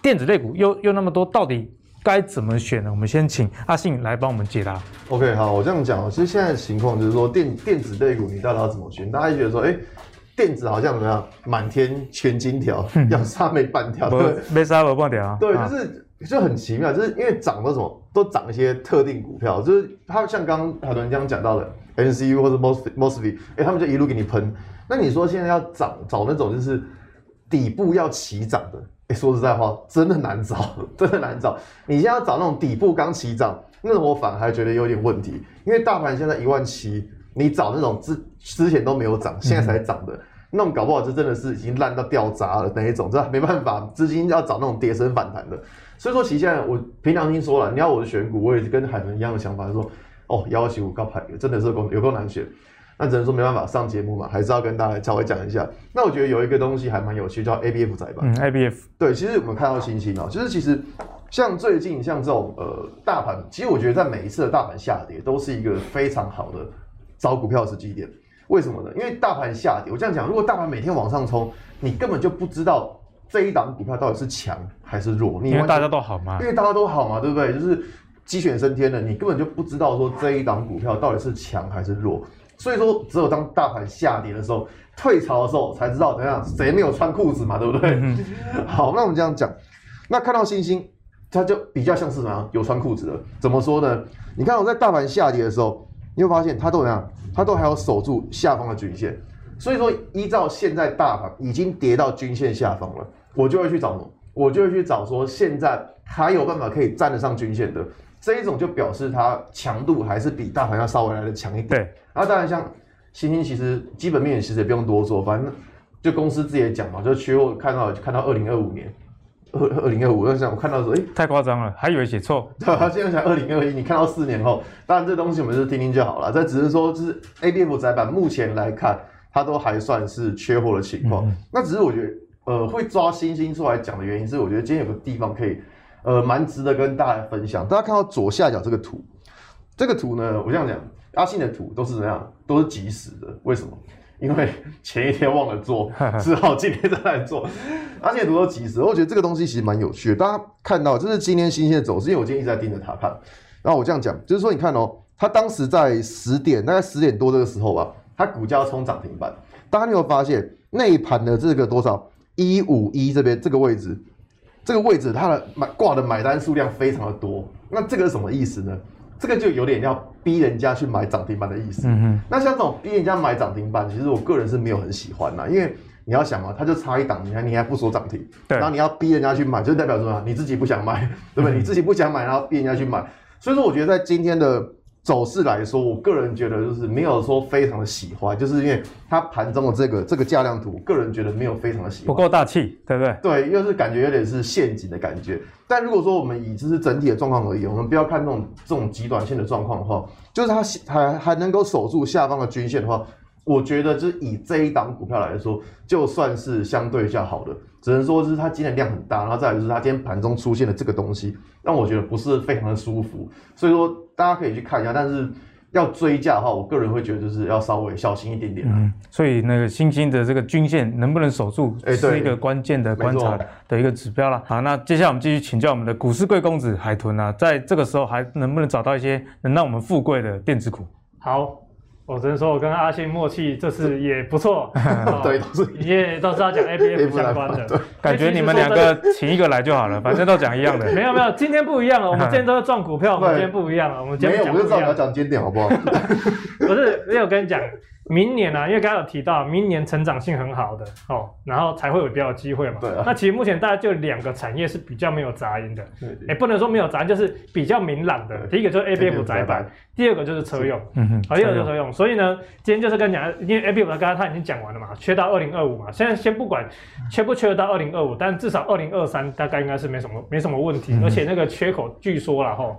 电子类股又又那么多，到底该怎么选呢？我们先请阿信来帮我们解答。OK，好，我这样讲，其实现在的情况就是说电电子类股你到底要怎么选？大家觉得说，哎。电子好像怎么样？满天全金条，要杀没半条，没杀没半条。对，就是就很奇妙，就是因为涨的什么都涨一些特定股票，就是它像刚刚海豚这样讲到的 NCU 或者 MOSFET，哎，他们就一路给你喷。那你说现在要涨找那种就是底部要起涨的，哎，说实在话，真的难找，真的难找。你现在要找那种底部刚起涨，那种我反而还觉得有点问题，因为大盘现在一万七，你找那种之之前都没有涨，现在才涨的。嗯那种搞不好就真的是已经烂到掉渣了那一种，这没办法，资金要找那种跌升反弹的。所以说，其实现在我凭良心说了，你要我的选股，我也是跟海豚一样的想法，说哦，幺二七五高牌真的是够有够难选。那只能说没办法上节目嘛，还是要跟大家稍微讲一下。那我觉得有一个东西还蛮有趣，叫 ABF 载板。嗯，ABF 对，其实我们看到星星啊，就是其实像最近像这种呃大盘，其实我觉得在每一次的大盘下跌，都是一个非常好的找股票的时机点。为什么呢？因为大盘下跌，我这样讲，如果大盘每天往上冲，你根本就不知道这一档股票到底是强还是弱。你因为大家都好嘛，因为大家都好嘛，对不对？就是鸡犬升天的，你根本就不知道说这一档股票到底是强还是弱。所以说，只有当大盘下跌的时候，退潮的时候，才知道怎样谁没有穿裤子嘛，对不对？嗯、好，那我们这样讲，那看到星星，它就比较像是什么？有穿裤子的。怎么说呢？你看我在大盘下跌的时候。你会发现它都怎样？它都还要守住下方的均线，所以说依照现在大盘已经跌到均线下方了，我就会去找什么？我就会去找说现在还有办法可以站得上均线的这一种，就表示它强度还是比大盘要稍微来的强一点。对，然后当然像星星，其实基本面其实也不用多说，反正就公司自己也讲嘛，就缺货看到看到二零二五年。二二零二五，我想我看到说，哎、太夸张了，还以为写错。对，他现在才二零二一，你看到四年后，当然这东西我们就听听就好了。这只是说，就是 ABF 载板目前来看，它都还算是缺货的情况。那只是我觉得，呃，会抓星星出来讲的原因是，我觉得今天有个地方可以，呃，蛮值得跟大家分享。大家看到左下角这个图，这个图呢，我这样讲，阿信的图都是怎样，都是即时的。为什么？因为前一天忘了做，只好今天再来做。而且读到几十，我觉得这个东西其实蛮有趣的。大家看到，这是今天新鲜的走势，因为我今天一直在盯着它看。然后我这样讲，就是说，你看哦，它当时在十点，大概十点多这个时候吧，它股价要冲涨停板。大家有没有发现，内盘的这个多少一五一这边这个位置，这个位置它的买挂的买单数量非常的多。那这个是什么意思呢？这个就有点要逼人家去买涨停板的意思。嗯哼。那像这种逼人家买涨停板，其实我个人是没有很喜欢啦，因为你要想嘛，它就差一档，你还你还不说涨停，对。然后你要逼人家去买，就代表什么？你自己不想买，对不对？嗯、你自己不想买，然后逼人家去买。所以说，我觉得在今天的走势来说，我个人觉得就是没有说非常的喜欢，就是因为它盘中的这个这个价量图，个人觉得没有非常的喜欢，不够大气，对不对？对，又是感觉有点是陷阱的感觉。但如果说我们以就是整体的状况而言，我们不要看这种这种极短线的状况的话，就是它还还能够守住下方的均线的话，我觉得就是以这一档股票来说，就算是相对较好的。只能说是它今天量很大，然后再来就是它今天盘中出现的这个东西，让我觉得不是非常的舒服。所以说大家可以去看一下，但是要追价的话，我个人会觉得就是要稍微小心一点点。嗯，所以那个星星的这个均线能不能守住，是一个关键的观察的一个指标了。好，那接下来我们继续请教我们的股市贵公子海豚啊，在这个时候还能不能找到一些能让我们富贵的电子股？好。我只能说，我跟阿信默契这次也不错。对，都是也都是要讲 ABF 相关的。感觉你们两个请一个来就好了，反正都讲一样的。没有没有，今天不一样了。我们 今天都是赚股票，我们今天不一样了。我们今天讲不一样。没有，我就知道你要讲经典，好不好？不是，没有跟你讲，明年呢、啊，因为刚刚有提到，明年成长性很好的哦，然后才会有比较有机会嘛。对啊。那其实目前大家就两个产业是比较没有杂音的，也不能说没有杂音，就是比较明朗的。第一个就是 ABF 窄板，第二个就是车用，嗯哼，第二个就是车用。所以呢，今天就是跟你讲，因为 ABF 刚刚他已经讲完了嘛，缺到二零二五嘛。现在先不管缺不缺得到二零二五，但至少二零二三大概应该是没什么没什么问题，嗯、而且那个缺口据说了哈。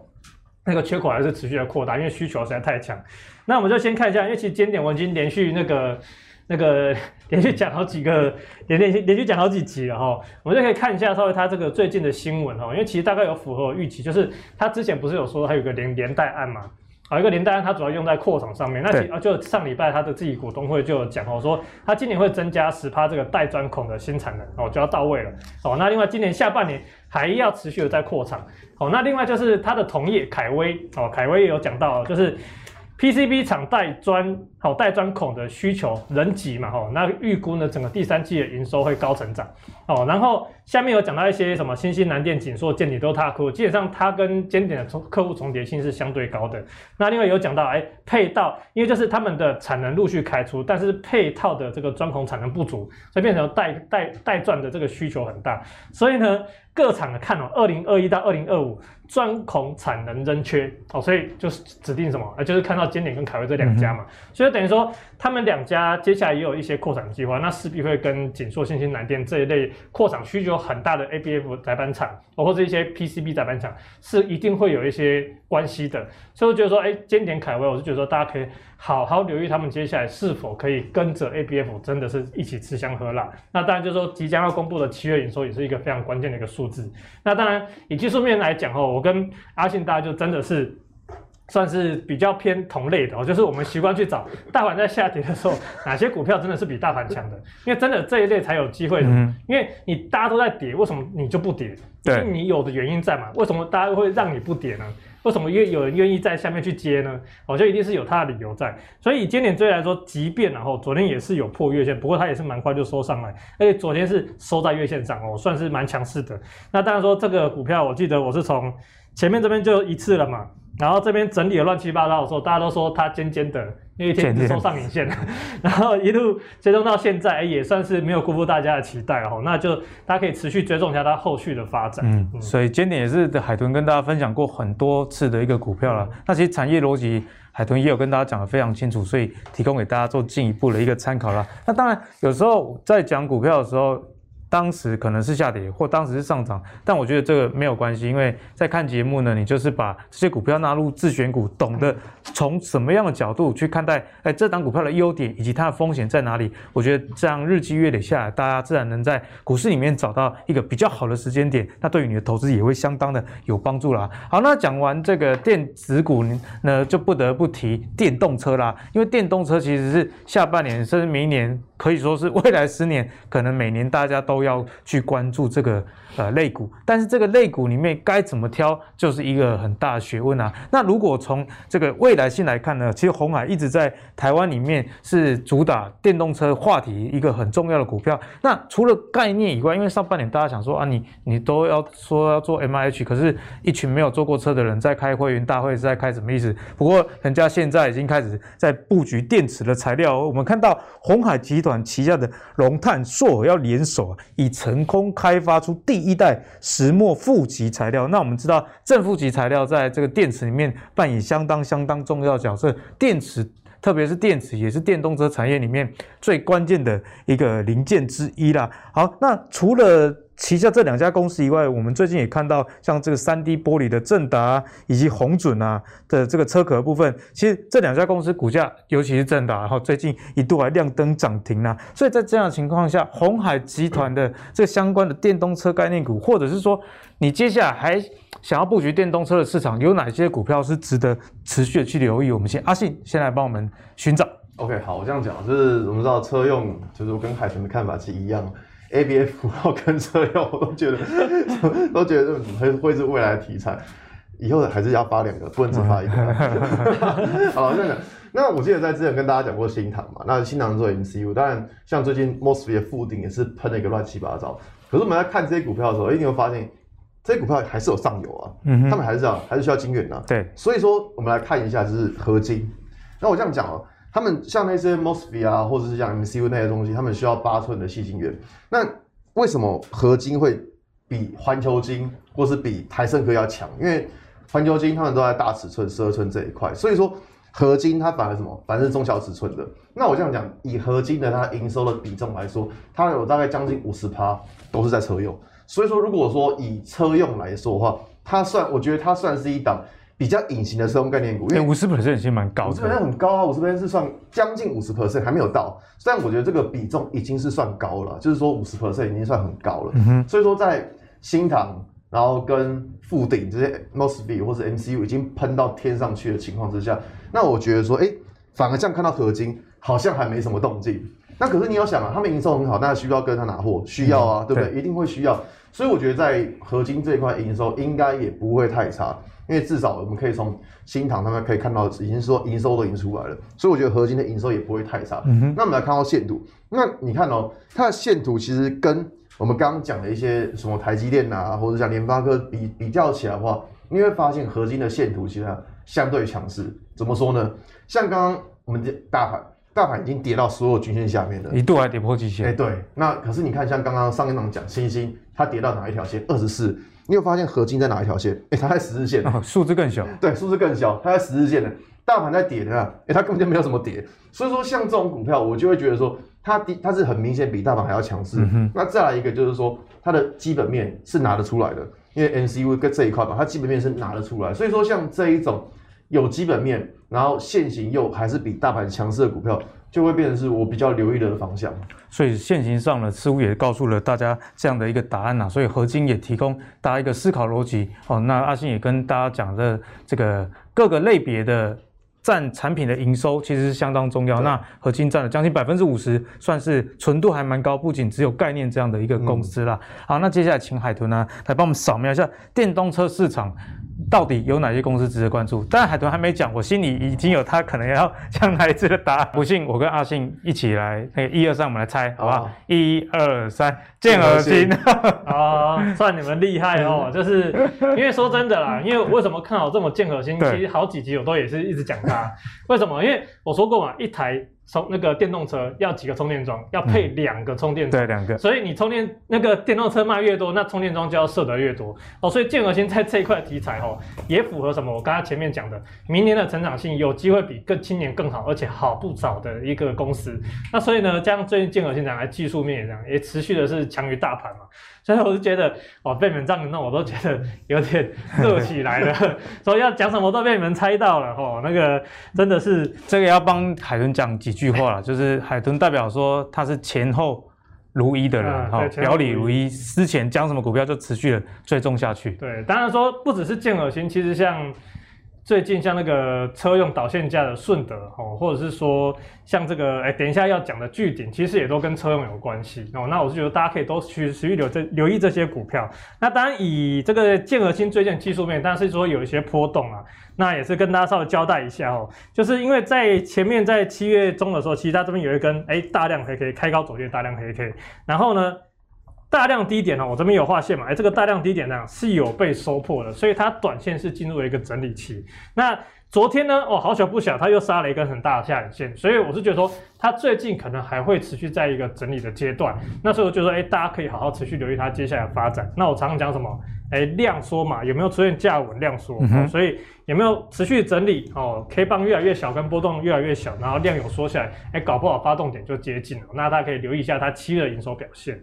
那个缺口还是持续的扩大，因为需求实在太强。那我们就先看一下，因为其实今点我已经连续那个那个连续讲好几个连连续连续讲好几集了哈。我们就可以看一下稍微它这个最近的新闻哈，因为其实大概有符合我预期，就是它之前不是有说它有个连连带案嘛，啊一个连带案它主要用在扩厂上面。那其实就上礼拜它的自己股东会就有讲哦，说它今年会增加十趴这个带钻孔的新产能哦，就要到位了哦。那另外今年下半年还要持续的在扩厂。哦，那另外就是它的同业凯威哦，凯威也有讲到，就是 PCB 厂带钻好带钻孔的需求人挤嘛，吼，那预估呢整个第三季的营收会高成长哦。然后下面有讲到一些什么新兴、南电、景硕、建鼎都是它的客户，基本上它跟尖点的重客户重叠性是相对高的。那另外有讲到，哎，配套，因为就是他们的产能陆续开出，但是配套的这个钻孔产能不足，所以变成带带带钻的这个需求很大，所以呢。各厂的看哦，二零二一到二零二五钻孔产能仍缺哦，所以就是指定什么，呃，就是看到尖点跟凯威这两家嘛，所以等于说他们两家接下来也有一些扩产计划，那势必会跟景硕、新兴、南电这一类扩厂需求很大的 ABF 载板厂，或者一些 PCB 载板厂是一定会有一些关系的，所以我觉得说，哎，尖点凯威，我是觉得说大家可以好好留意他们接下来是否可以跟着 ABF 真的是一起吃香喝辣。那当然就是说即将要公布的七月营收也是一个非常关键的一个数。数字，那当然以技术面来讲哦，我跟阿信大家就真的是算是比较偏同类的哦，就是我们习惯去找大盘在下跌的时候，哪些股票真的是比大盘强的，因为真的这一类才有机会的，因为你大家都在跌，为什么你就不跌？对，你有的原因在嘛？为什么大家会让你不跌呢？为什么愿有人愿意在下面去接呢？我觉得一定是有它的理由在。所以以今年追来说，即便然后昨天也是有破月线，不过它也是蛮快就收上来，而且昨天是收在月线上哦，算是蛮强势的。那当然说这个股票，我记得我是从前面这边就一次了嘛。然后这边整理的乱七八糟的时候，大家都说它尖尖的，因为一天一直收上影线，然后一路追踪到现在，也算是没有辜负大家的期待哦。那就大家可以持续追踪一下它后续的发展。嗯，嗯，所以尖点也是海豚跟大家分享过很多次的一个股票了。嗯、那其实产业逻辑，海豚也有跟大家讲的非常清楚，所以提供给大家做进一步的一个参考了。那当然，有时候在讲股票的时候。当时可能是下跌，或当时是上涨，但我觉得这个没有关系，因为在看节目呢，你就是把这些股票纳入自选股，懂得从什么样的角度去看待，哎，这档股票的优点以及它的风险在哪里？我觉得这样日积月累下来，大家自然能在股市里面找到一个比较好的时间点，那对于你的投资也会相当的有帮助啦。好，那讲完这个电子股呢，就不得不提电动车啦，因为电动车其实是下半年甚至明年。可以说是未来十年，可能每年大家都要去关注这个呃类股，但是这个类股里面该怎么挑，就是一个很大的学问啊。那如果从这个未未来性来看呢，其实红海一直在台湾里面是主打电动车话题一个很重要的股票。那除了概念以外，因为上半年大家想说啊，你你都要说要做 MIH，可是一群没有坐过车的人在开会员大会是在开什么意思？不过人家现在已经开始在布局电池的材料，我们看到红海集团。旗下的龙炭、硕要联手啊，以成功开发出第一代石墨负极材料。那我们知道，正负极材料在这个电池里面扮演相当相当重要角色。电池，特别是电池，也是电动车产业里面最关键的一个零件之一啦。好，那除了旗下这两家公司以外，我们最近也看到像这个三 D 玻璃的正达以及红准啊的这个车壳部分，其实这两家公司股价，尤其是正达，然后最近一度还亮灯涨停啊。所以在这样的情况下，鸿海集团的这相关的电动车概念股，或者是说你接下来还想要布局电动车的市场，有哪些股票是值得持续的去留意？我们先阿信先来帮我们寻找。OK，好，我这样讲就是我们知道车用，就是我跟海豚的看法是一样。A B F 然后跟车用，我都觉得 都觉得会会是未来的题材，以后还是要发两个，不能只发一个。好，这样讲。那我记得在之前跟大家讲过新唐嘛，那新唐做 M C U，当然像最近 MOSFET 的附顶也是喷了一个乱七八糟。可是我们在看这些股票的时候，一定会发现这些股票还是有上游啊，嗯，他们还是这样，还是需要晶圆的。对，所以说我们来看一下就是合金。那我这样讲哦。他们像那些 MOSFET 啊，或者是像 MCU 那些东西，他们需要八寸的细晶圆。那为什么合金会比环球金或是比台盛科要强？因为环球金他们都在大尺寸十二寸这一块，所以说合金它反而什么？反正是中小尺寸的。那我这样讲，以合金的它营收的比重来说，它有大概将近五十趴都是在车用。所以说，如果说以车用来说的话，它算我觉得它算是一档。比较隐形的车用概念股，因为五十 percent 已经蛮高的，五十 percent 很高啊，五十 percent 是算将近五十 percent 还没有到，虽然我觉得这个比重已经是算高了，就是说五十 percent 已经算很高了。嗯哼，所以说在新塘，然后跟富鼎这些 MOSFET 或者 MCU 已经喷到天上去的情况之下，那我觉得说，哎、欸，反而这样看到合金好像还没什么动静。那可是你要想啊，他们营收很好，那需要跟他拿货，需要啊，嗯、对不对？对，一定会需要。所以我觉得在合金这一块营收应该也不会太差。因为至少我们可以从新塘他们可以看到，已经说营收都已经出来了，所以我觉得合金的营收也不会太差。嗯哼。那我们来看到线图，那你看哦，它的线图其实跟我们刚刚讲的一些什么台积电啊，或者像联发科比比较起来的话，你会发现合金的线图其实相对强势。怎么说呢？像刚刚我们的大盘，大盘已经跌到所有均线下面了，一度还跌破均线。哎，对。那可是你看，像刚刚上一档讲星星，它跌到哪一条线？二十四。你有发现合金在哪一条线？哎、欸，它在十日线，哦，数字更小。对，数字更小，它在十日线的。大盘在跌的，哎、欸，它根本就没有什么跌。所以说，像这种股票，我就会觉得说，它低，它是很明显比大盘还要强势。嗯、那再来一个就是说，它的基本面是拿得出来的，因为 MCU 跟这一块吧，它基本面是拿得出来。所以说，像这一种有基本面，然后现行又还是比大盘强势的股票。就会变成是我比较留意的方向，所以现行上呢，似乎也告诉了大家这样的一个答案呐、啊。所以合金也提供大家一个思考逻辑哦。那阿信也跟大家讲的这个各个类别的占产品的营收其实是相当重要。那合金占了将近百分之五十，算是纯度还蛮高，不仅只有概念这样的一个公司啦。嗯、好，那接下来请海豚呢来帮我们扫描一下电动车市场。到底有哪些公司值得关注？但海豚还没讲，我心里已经有他可能要讲哪一支的答案。不信，我跟阿信一起来，那个一二三，我们来猜，好不好？一二三，健和兴。啊，算你们厉害哦！就是因为说真的啦，因为为什么看好这么健和兴？其实好几集我都也是一直讲它。为什么？因为我说过嘛，一台。充那个电动车要几个充电桩？要配两个充电桩、嗯，对，两个。所以你充电那个电动车卖越多，那充电桩就要设得越多哦。所以建和新在这一块题材哦，也符合什么？我刚才前面讲的，明年的成长性有机会比更今年更好，而且好不少的一个公司。那所以呢，加上最近建和兴讲来技术面也这样，也持续的是强于大盘嘛。所以我就觉得，哦，被你们这样弄，我都觉得有点 热起来了。所以要讲什么都被你们猜到了，哦，那个真的是这个要帮海豚讲几句话了，就是海豚代表说他是前后如一的人，哈、嗯，表里如一，之前讲什么股票就持续的追踪下去。对，当然说不只是健和兴，其实像。最近像那个车用导线架的顺德哦，或者是说像这个哎，等一下要讲的巨鼎，其实也都跟车用有关系哦。那我是觉得大家可以都去持续留这留意这些股票。那当然以这个建和新最近技术面，但是说有一些波动啊，那也是跟大家稍微交代一下哦。就是因为在前面在七月中的时候，其实它这边有一根哎大量黑 K 开高走低大量黑 K，然后呢。大量低点呢，我这边有画线嘛？哎，这个大量低点呢是有被收破的，所以它短线是进入了一个整理期。那昨天呢，哦，好巧不巧，它又杀了一根很大的下影线，所以我是觉得说，它最近可能还会持续在一个整理的阶段。那所以我就说，哎，大家可以好好持续留意它接下来的发展。那我常常讲什么？哎，量缩嘛，有没有出现价稳量缩？嗯哦，所以有没有持续整理？哦，K 棒越来越小，跟波动越来越小，然后量有缩下来，哎，搞不好发动点就接近了。那大家可以留意一下它七月的营收表现。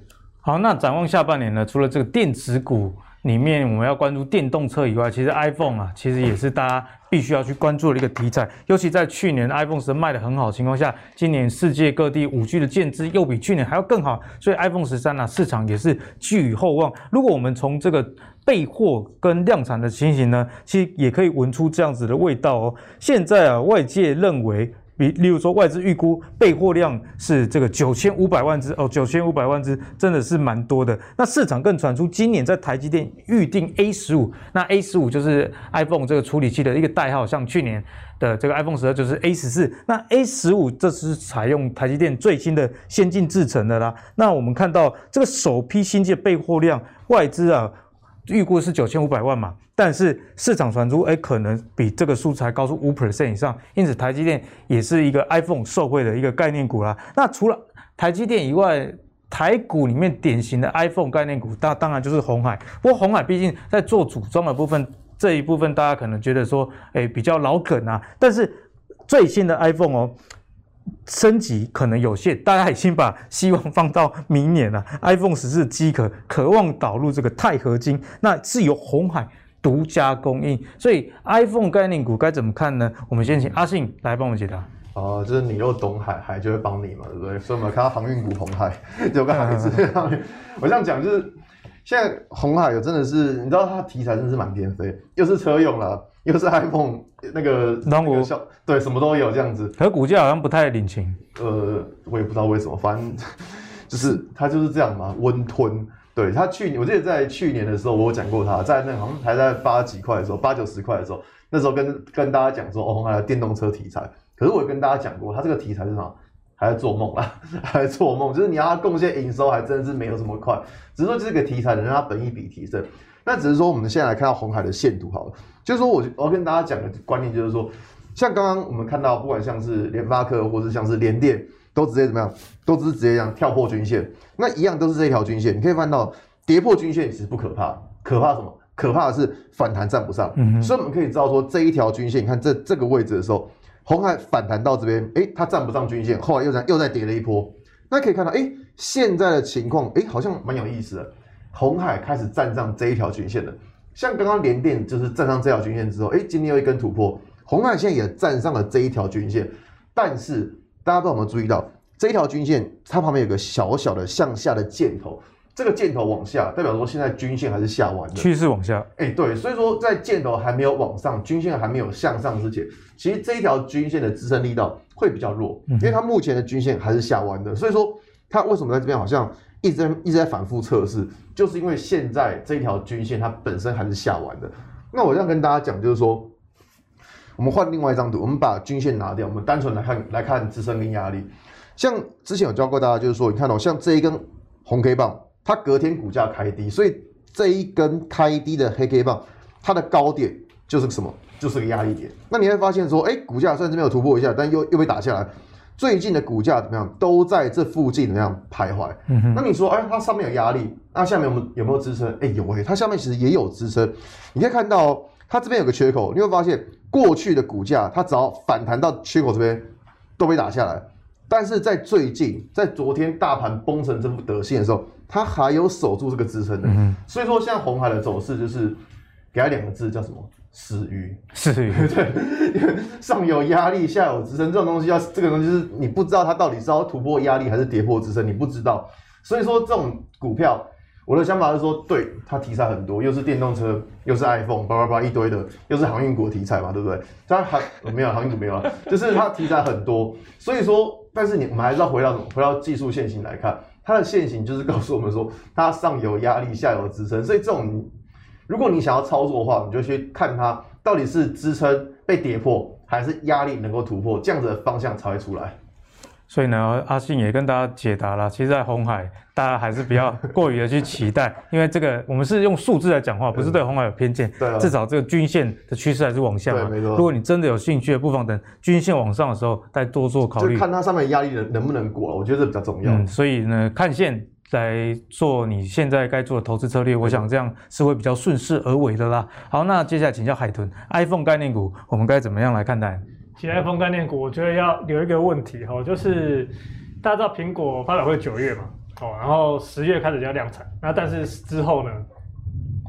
好，那展望下半年呢？除了这个电子股里面，我们要关注电动车以外，其实 iPhone 啊，其实也是大家必须要去关注的一个题材。尤其在去年 iPhone 十卖得很好的情况下，今年世界各地五 G 的建置又比去年还要更好，所以 iPhone 十三啊，市场也是寄予厚望。如果我们从这个备货跟量产的情形呢，其实也可以闻出这样子的味道哦。现在啊，外界认为。比例如说，外资预估备货量是这个九千五百万只哦，九千五百万只真的是蛮多的。那市场更传出今年在台积电预定 A 十五，那 A 十五就是 iPhone 这个处理器的一个代号，像去年的这个 iPhone 十二就是 A 十四，那 A 十五这是采用台积电最新的先进制程的啦。那我们看到这个首批新机的备货量，外资啊。预估是九千五百万嘛，但是市场传出，哎，可能比这个数字还高出五 percent 以上，因此台积电也是一个 iPhone 受惠的一个概念股啦。那除了台积电以外，台股里面典型的 iPhone 概念股，那当然就是红海。不过红海毕竟在做组装的部分，这一部分大家可能觉得说，哎，比较老梗啊。但是最新的 iPhone 哦。升级可能有限，大家已经把希望放到明年了。iPhone 十四机壳渴望导入这个钛合金，那是由红海独家供应，所以 iPhone 概念股该怎么看呢？我们先请阿信来帮我们解答。哦，就是你又懂海，海就会帮你嘛，对不对？所以我们看到航运股红海有个海字，我这样讲就是。现在红海有真的是，你知道它题材真的是满天飞，又是车用了，又是 iPhone 那个那个小，对，什么都有这样子。可股价好像不太领情。呃，我也不知道为什么，反正就是它就是这样嘛，温吞。对，它去年，我记得在去年的时候，我有讲过它，在那好像还在八几块的时候，八九十块的时候，那时候跟跟大家讲说，哦，鸿海的电动车题材。可是我也跟大家讲过，它这个题材是什么？还在做梦啊，还在做梦，就是你要它贡献营收，还真的是没有这么快。只是说这个题材能让它本益比提升。那只是说我们现在来看到红海的线图好了，就是说我我要跟大家讲的观念就是说，像刚刚我们看到，不管像是联发科或是像是联电，都直接怎么样，都是直接这样跳破均线。那一样都是这一条均线，你可以看到跌破均线其实不可怕，可怕什么？可怕的是反弹站不上。嗯。所以我们可以知道说这一条均线，你看这这个位置的时候。红海反弹到这边，哎、欸，它站不上均线，后来又在又再跌了一波。那可以看到，哎、欸，现在的情况，哎、欸，好像蛮有意思的。红海开始站上这一条均线了，像刚刚联电就是站上这条均线之后，哎、欸，今天又一根突破，红海现在也站上了这一条均线。但是大家不知道有没有注意到，这一条均线它旁边有个小小的向下的箭头。这个箭头往下，代表说现在均线还是下弯的，趋势往下。哎，对，所以说在箭头还没有往上，均线还没有向上之前，其实这一条均线的支撑力道会比较弱，因为它目前的均线还是下弯的。所以说它为什么在这边好像一直在一直在反复测试，就是因为现在这条均线它本身还是下完的。那我这样跟大家讲，就是说，我们换另外一张图，我们把均线拿掉，我们单纯来看来看支撑跟压力。像之前有教过大家，就是说，你看到像这一根红 K 棒。它隔天股价开低，所以这一根开低的黑 K 棒，它的高点就是什么？就是个压力点。那你会发现说，哎，股价虽然是没有突破一下，但又又被打下来。最近的股价怎么样？都在这附近怎么样徘徊？嗯哼。那你说，哎，它上面有压力，那下面有没有有没有支撑？哎，有哎，它下面其实也有支撑。你可以看到，它这边有个缺口，你会发现过去的股价，它只要反弹到缺口这边，都被打下来。但是在最近，在昨天大盘崩成这副德性的时候，它还有守住这个支撑的，嗯、所以说现在红海的走势就是给它两个字叫什么？死鱼，死鱼，对，上有压力，下有支撑，这种东西要这个东西是你不知道它到底是要突破压力还是跌破支撑，你不知道。所以说这种股票，我的想法是说，对它题材很多，又是电动车，又是 iPhone，叭叭叭一堆的，又是航运股的题材嘛，对不对？它航没有航运股没有啊，就是它题材很多，所以说，但是你我们还是要回到什么？回到技术线型来看。它的线型就是告诉我们说，它上有压力，下有支撑，所以这种，如果你想要操作的话，你就去看它到底是支撑被跌破，还是压力能够突破，这样子的方向才会出来。所以呢，阿信也跟大家解答了。其实，在红海，大家还是不要过于的去期待，因为这个我们是用数字来讲话，不是对红海有偏见。对，至少这个均线的趋势还是往下嘛。对，没错。如果你真的有兴趣的，不妨等均线往上的时候再多做考虑。就看它上面压力能能不能过，我觉得这比较重要。嗯，所以呢，看线来做你现在该做的投资策略，我想这样是会比较顺势而为的啦。好，那接下来请教海豚，iPhone 概念股，我们该怎么样来看待？其实 iPhone 概念股，我觉得要留一个问题哈，就是大家知道苹果发表会九月嘛，哦，然后十月开始就要量产，那但是之后呢？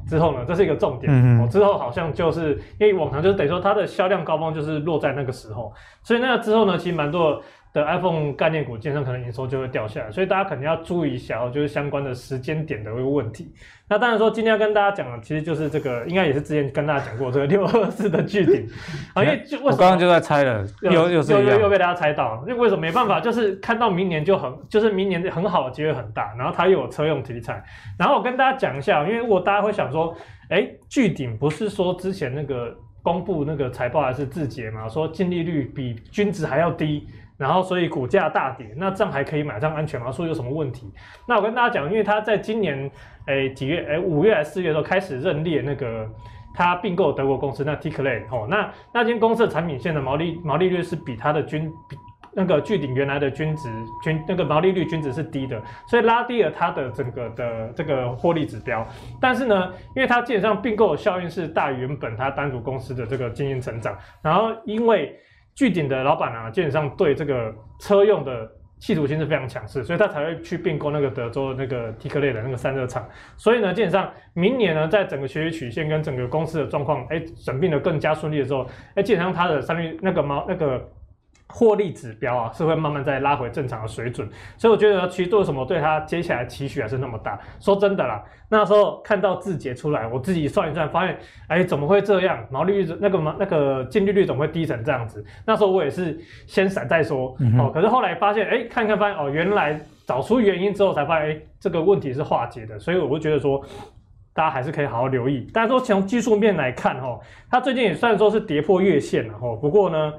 之后呢？这是一个重点，哦，之后好像就是因为往常就是等于说它的销量高峰就是落在那个时候，所以那个之后呢，其实蛮多。的 iPhone 概念股，基本上可能营收就会掉下来，所以大家肯定要注意一下哦，就是相关的时间点的一个问题。那当然说，今天要跟大家讲的，其实就是这个，应该也是之前跟大家讲过这个六二四的巨顶啊，因为就我刚刚就在猜了，又又又又又被大家猜到了，因为为什么没办法？就是看到明年就很，就是明年很好的机会很大，然后它又有车用题材，然后我跟大家讲一下，因为如果大家会想说，哎，巨顶不是说之前那个。公布那个财报还是字节嘛，说净利率比均值还要低，然后所以股价大跌，那这样还可以买，上安全吗？说有什么问题？那我跟大家讲，因为他在今年诶几月诶五月还是四月的时候开始认列那个他并购德国公司那 Tiklet 哦，那那间公司的产品线的毛利毛利率是比它的均比。那个巨鼎原来的均值均那个毛利率均值是低的，所以拉低了它的整个的这个获利指标。但是呢，因为它基本上并购效应是大于原本它单独公司的这个经营成长。然后因为巨鼎的老板啊，基本上对这个车用的企图心是非常强势，所以他才会去并购那个德州的那个 Tikle 的那个散热厂。所以呢，基本上明年呢，在整个学习曲线跟整个公司的状况，哎，整并的更加顺利的时候，哎，基本上它的三率那个毛那个。获利指标啊，是会慢慢再拉回正常的水准，所以我觉得其实做什么对它接下来期许还是那么大。说真的啦，那时候看到字节出来，我自己算一算，发现哎，怎么会这样？毛利率那个毛那个净利率怎么会低成这样子？那时候我也是先闪再说、嗯、哦，可是后来发现哎，看看发现哦，原来找出原因之后才发现哎，这个问题是化解的，所以我会觉得说大家还是可以好好留意。但是说从技术面来看哦，它最近也算说是跌破月线了哦，不过呢。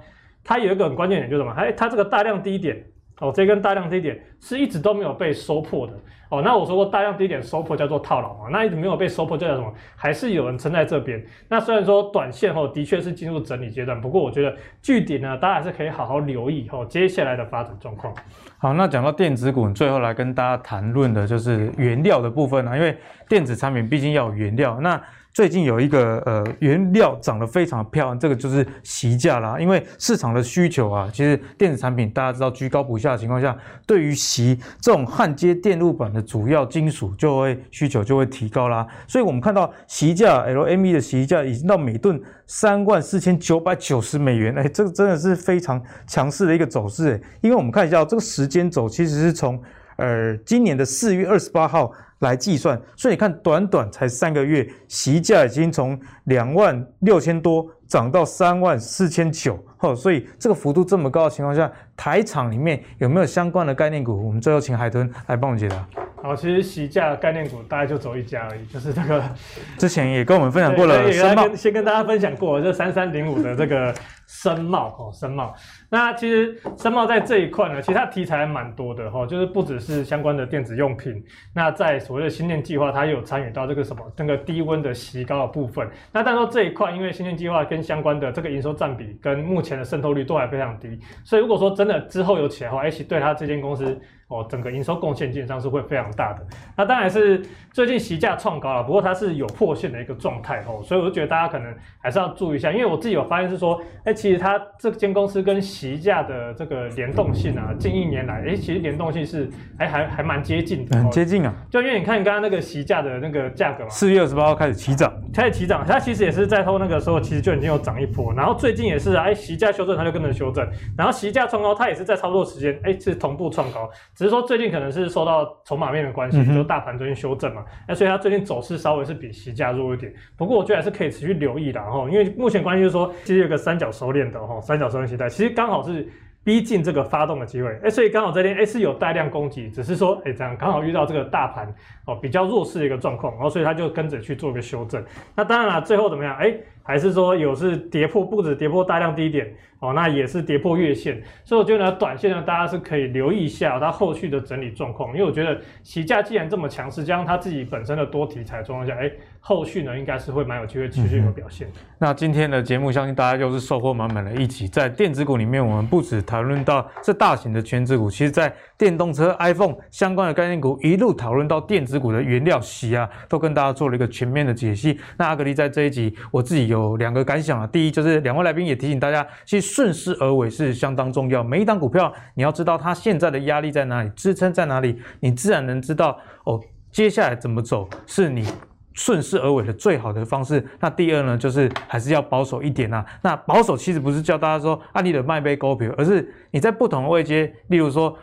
它有一个很关键点，就是什么？哎，它这个大量低点哦，这根大量低点是一直都没有被收破的哦。那我说过，大量低点收破叫做套牢嘛，那一直没有被收破，叫做什么？还是有人撑在这边。那虽然说短线后的确是进入整理阶段，不过我觉得具体呢，大家还是可以好好留意哦，接下来的发展状况。好，那讲到电子股，最后来跟大家谈论的就是原料的部分啊，因为电子产品毕竟要有原料，那。最近有一个呃原料涨得非常漂亮，这个就是席价啦。因为市场的需求啊，其实电子产品大家知道居高不下的情况下，对于席这种焊接电路板的主要金属就会需求就会提高啦。所以我们看到席价 LME 的席价已经到每吨三万四千九百九十美元，哎，这个真的是非常强势的一个走势。哎，因为我们看一下这个时间轴，其实是从呃今年的四月二十八号。来计算，所以你看，短短才三个月，席价已经从两万六千多涨到三万四千九，哦，所以这个幅度这么高的情况下，台厂里面有没有相关的概念股？我们最后请海豚来帮我们解答。好，其实洗价概念股大概就走一家而已，就是这个，之前也跟我们分享过了，申茂，先跟大家分享过，这三三零五的这个申茂哦，申茂。那其实申茂在这一块呢，其实它题材还蛮多的哈，就是不只是相关的电子用品，那在所谓的新电计划，它也有参与到这个什么那个低温的洗膏的部分。那但说这一块，因为新电计划跟相关的这个营收占比跟目前的渗透率都还非常低，所以如果说真的之后有起来的话，而且对它这间公司。哦，整个营收贡献基本上是会非常大的。那当然是最近席价创高了，不过它是有破线的一个状态哦，所以我就觉得大家可能还是要注意一下，因为我自己有发现是说，哎，其实它这间公司跟席价的这个联动性啊，近一年来，哎，其实联动性是哎还还蛮接近的，很接近啊。就因为你看你刚刚那个席价的那个价格嘛，四月二十八号开始起涨，开始起涨，它其实也是在后那个时候其实就已经有涨一波，然后最近也是哎席价修正，它就跟着修正，然后席价创高，它也是在差不多时间哎是同步创高，只是说最近可能是。受到筹码面的关系，就大盘最近修正嘛，那所以它最近走势稍微是比锡价弱一点，不过我觉得还是可以持续留意的哈，因为目前关系就是说，其实有个三角收敛的哈，三角收敛形态，其实刚好是逼近这个发动的机会，哎，所以刚好这边哎是有带量攻击，只是说哎这样刚好遇到这个大盘哦比较弱势的一个状况，然后所以它就跟着去做一个修正，那当然了，最后怎么样？哎。还是说有是跌破，不止跌破大量低点哦，那也是跌破月线，所以我觉得呢，短线呢，大家是可以留意一下它后续的整理状况，因为我觉得锡价既然这么强势，加上它自己本身的多题材状况下，哎，后续呢应该是会蛮有机会持续有表现。那今天的节目，相信大家又是收获满满的一集。在电子股里面，我们不止讨论到这大型的权值股，其实在电动车、iPhone 相关的概念股，一路讨论到电子股的原料洗啊，都跟大家做了一个全面的解析。那阿格力在这一集，我自己有。有两个感想啊，第一就是两位来宾也提醒大家，其实顺势而为是相当重要。每一档股票，你要知道它现在的压力在哪里，支撑在哪里，你自然能知道哦，接下来怎么走是你。顺势而为的最好的方式。那第二呢，就是还是要保守一点啊。那保守其实不是叫大家说啊，你得卖杯股票，而是你在不同的位阶，例如说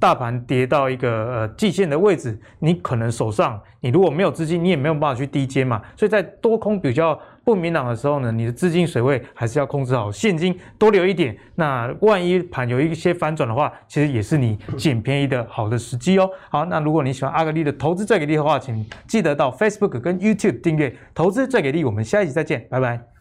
大盘跌到一个呃季线的位置，你可能手上你如果没有资金，你也没有办法去低阶嘛。所以在多空比较不明朗的时候呢，你的资金水位还是要控制好，现金多留一点。那万一盘有一些反转的话，其实也是你 捡便宜的好的时机哦。好，那如果你喜欢阿格力的投资最给力的话，请记得到 Facebook 跟 YouTube 订阅投资最给力。我们下一集再见，拜拜。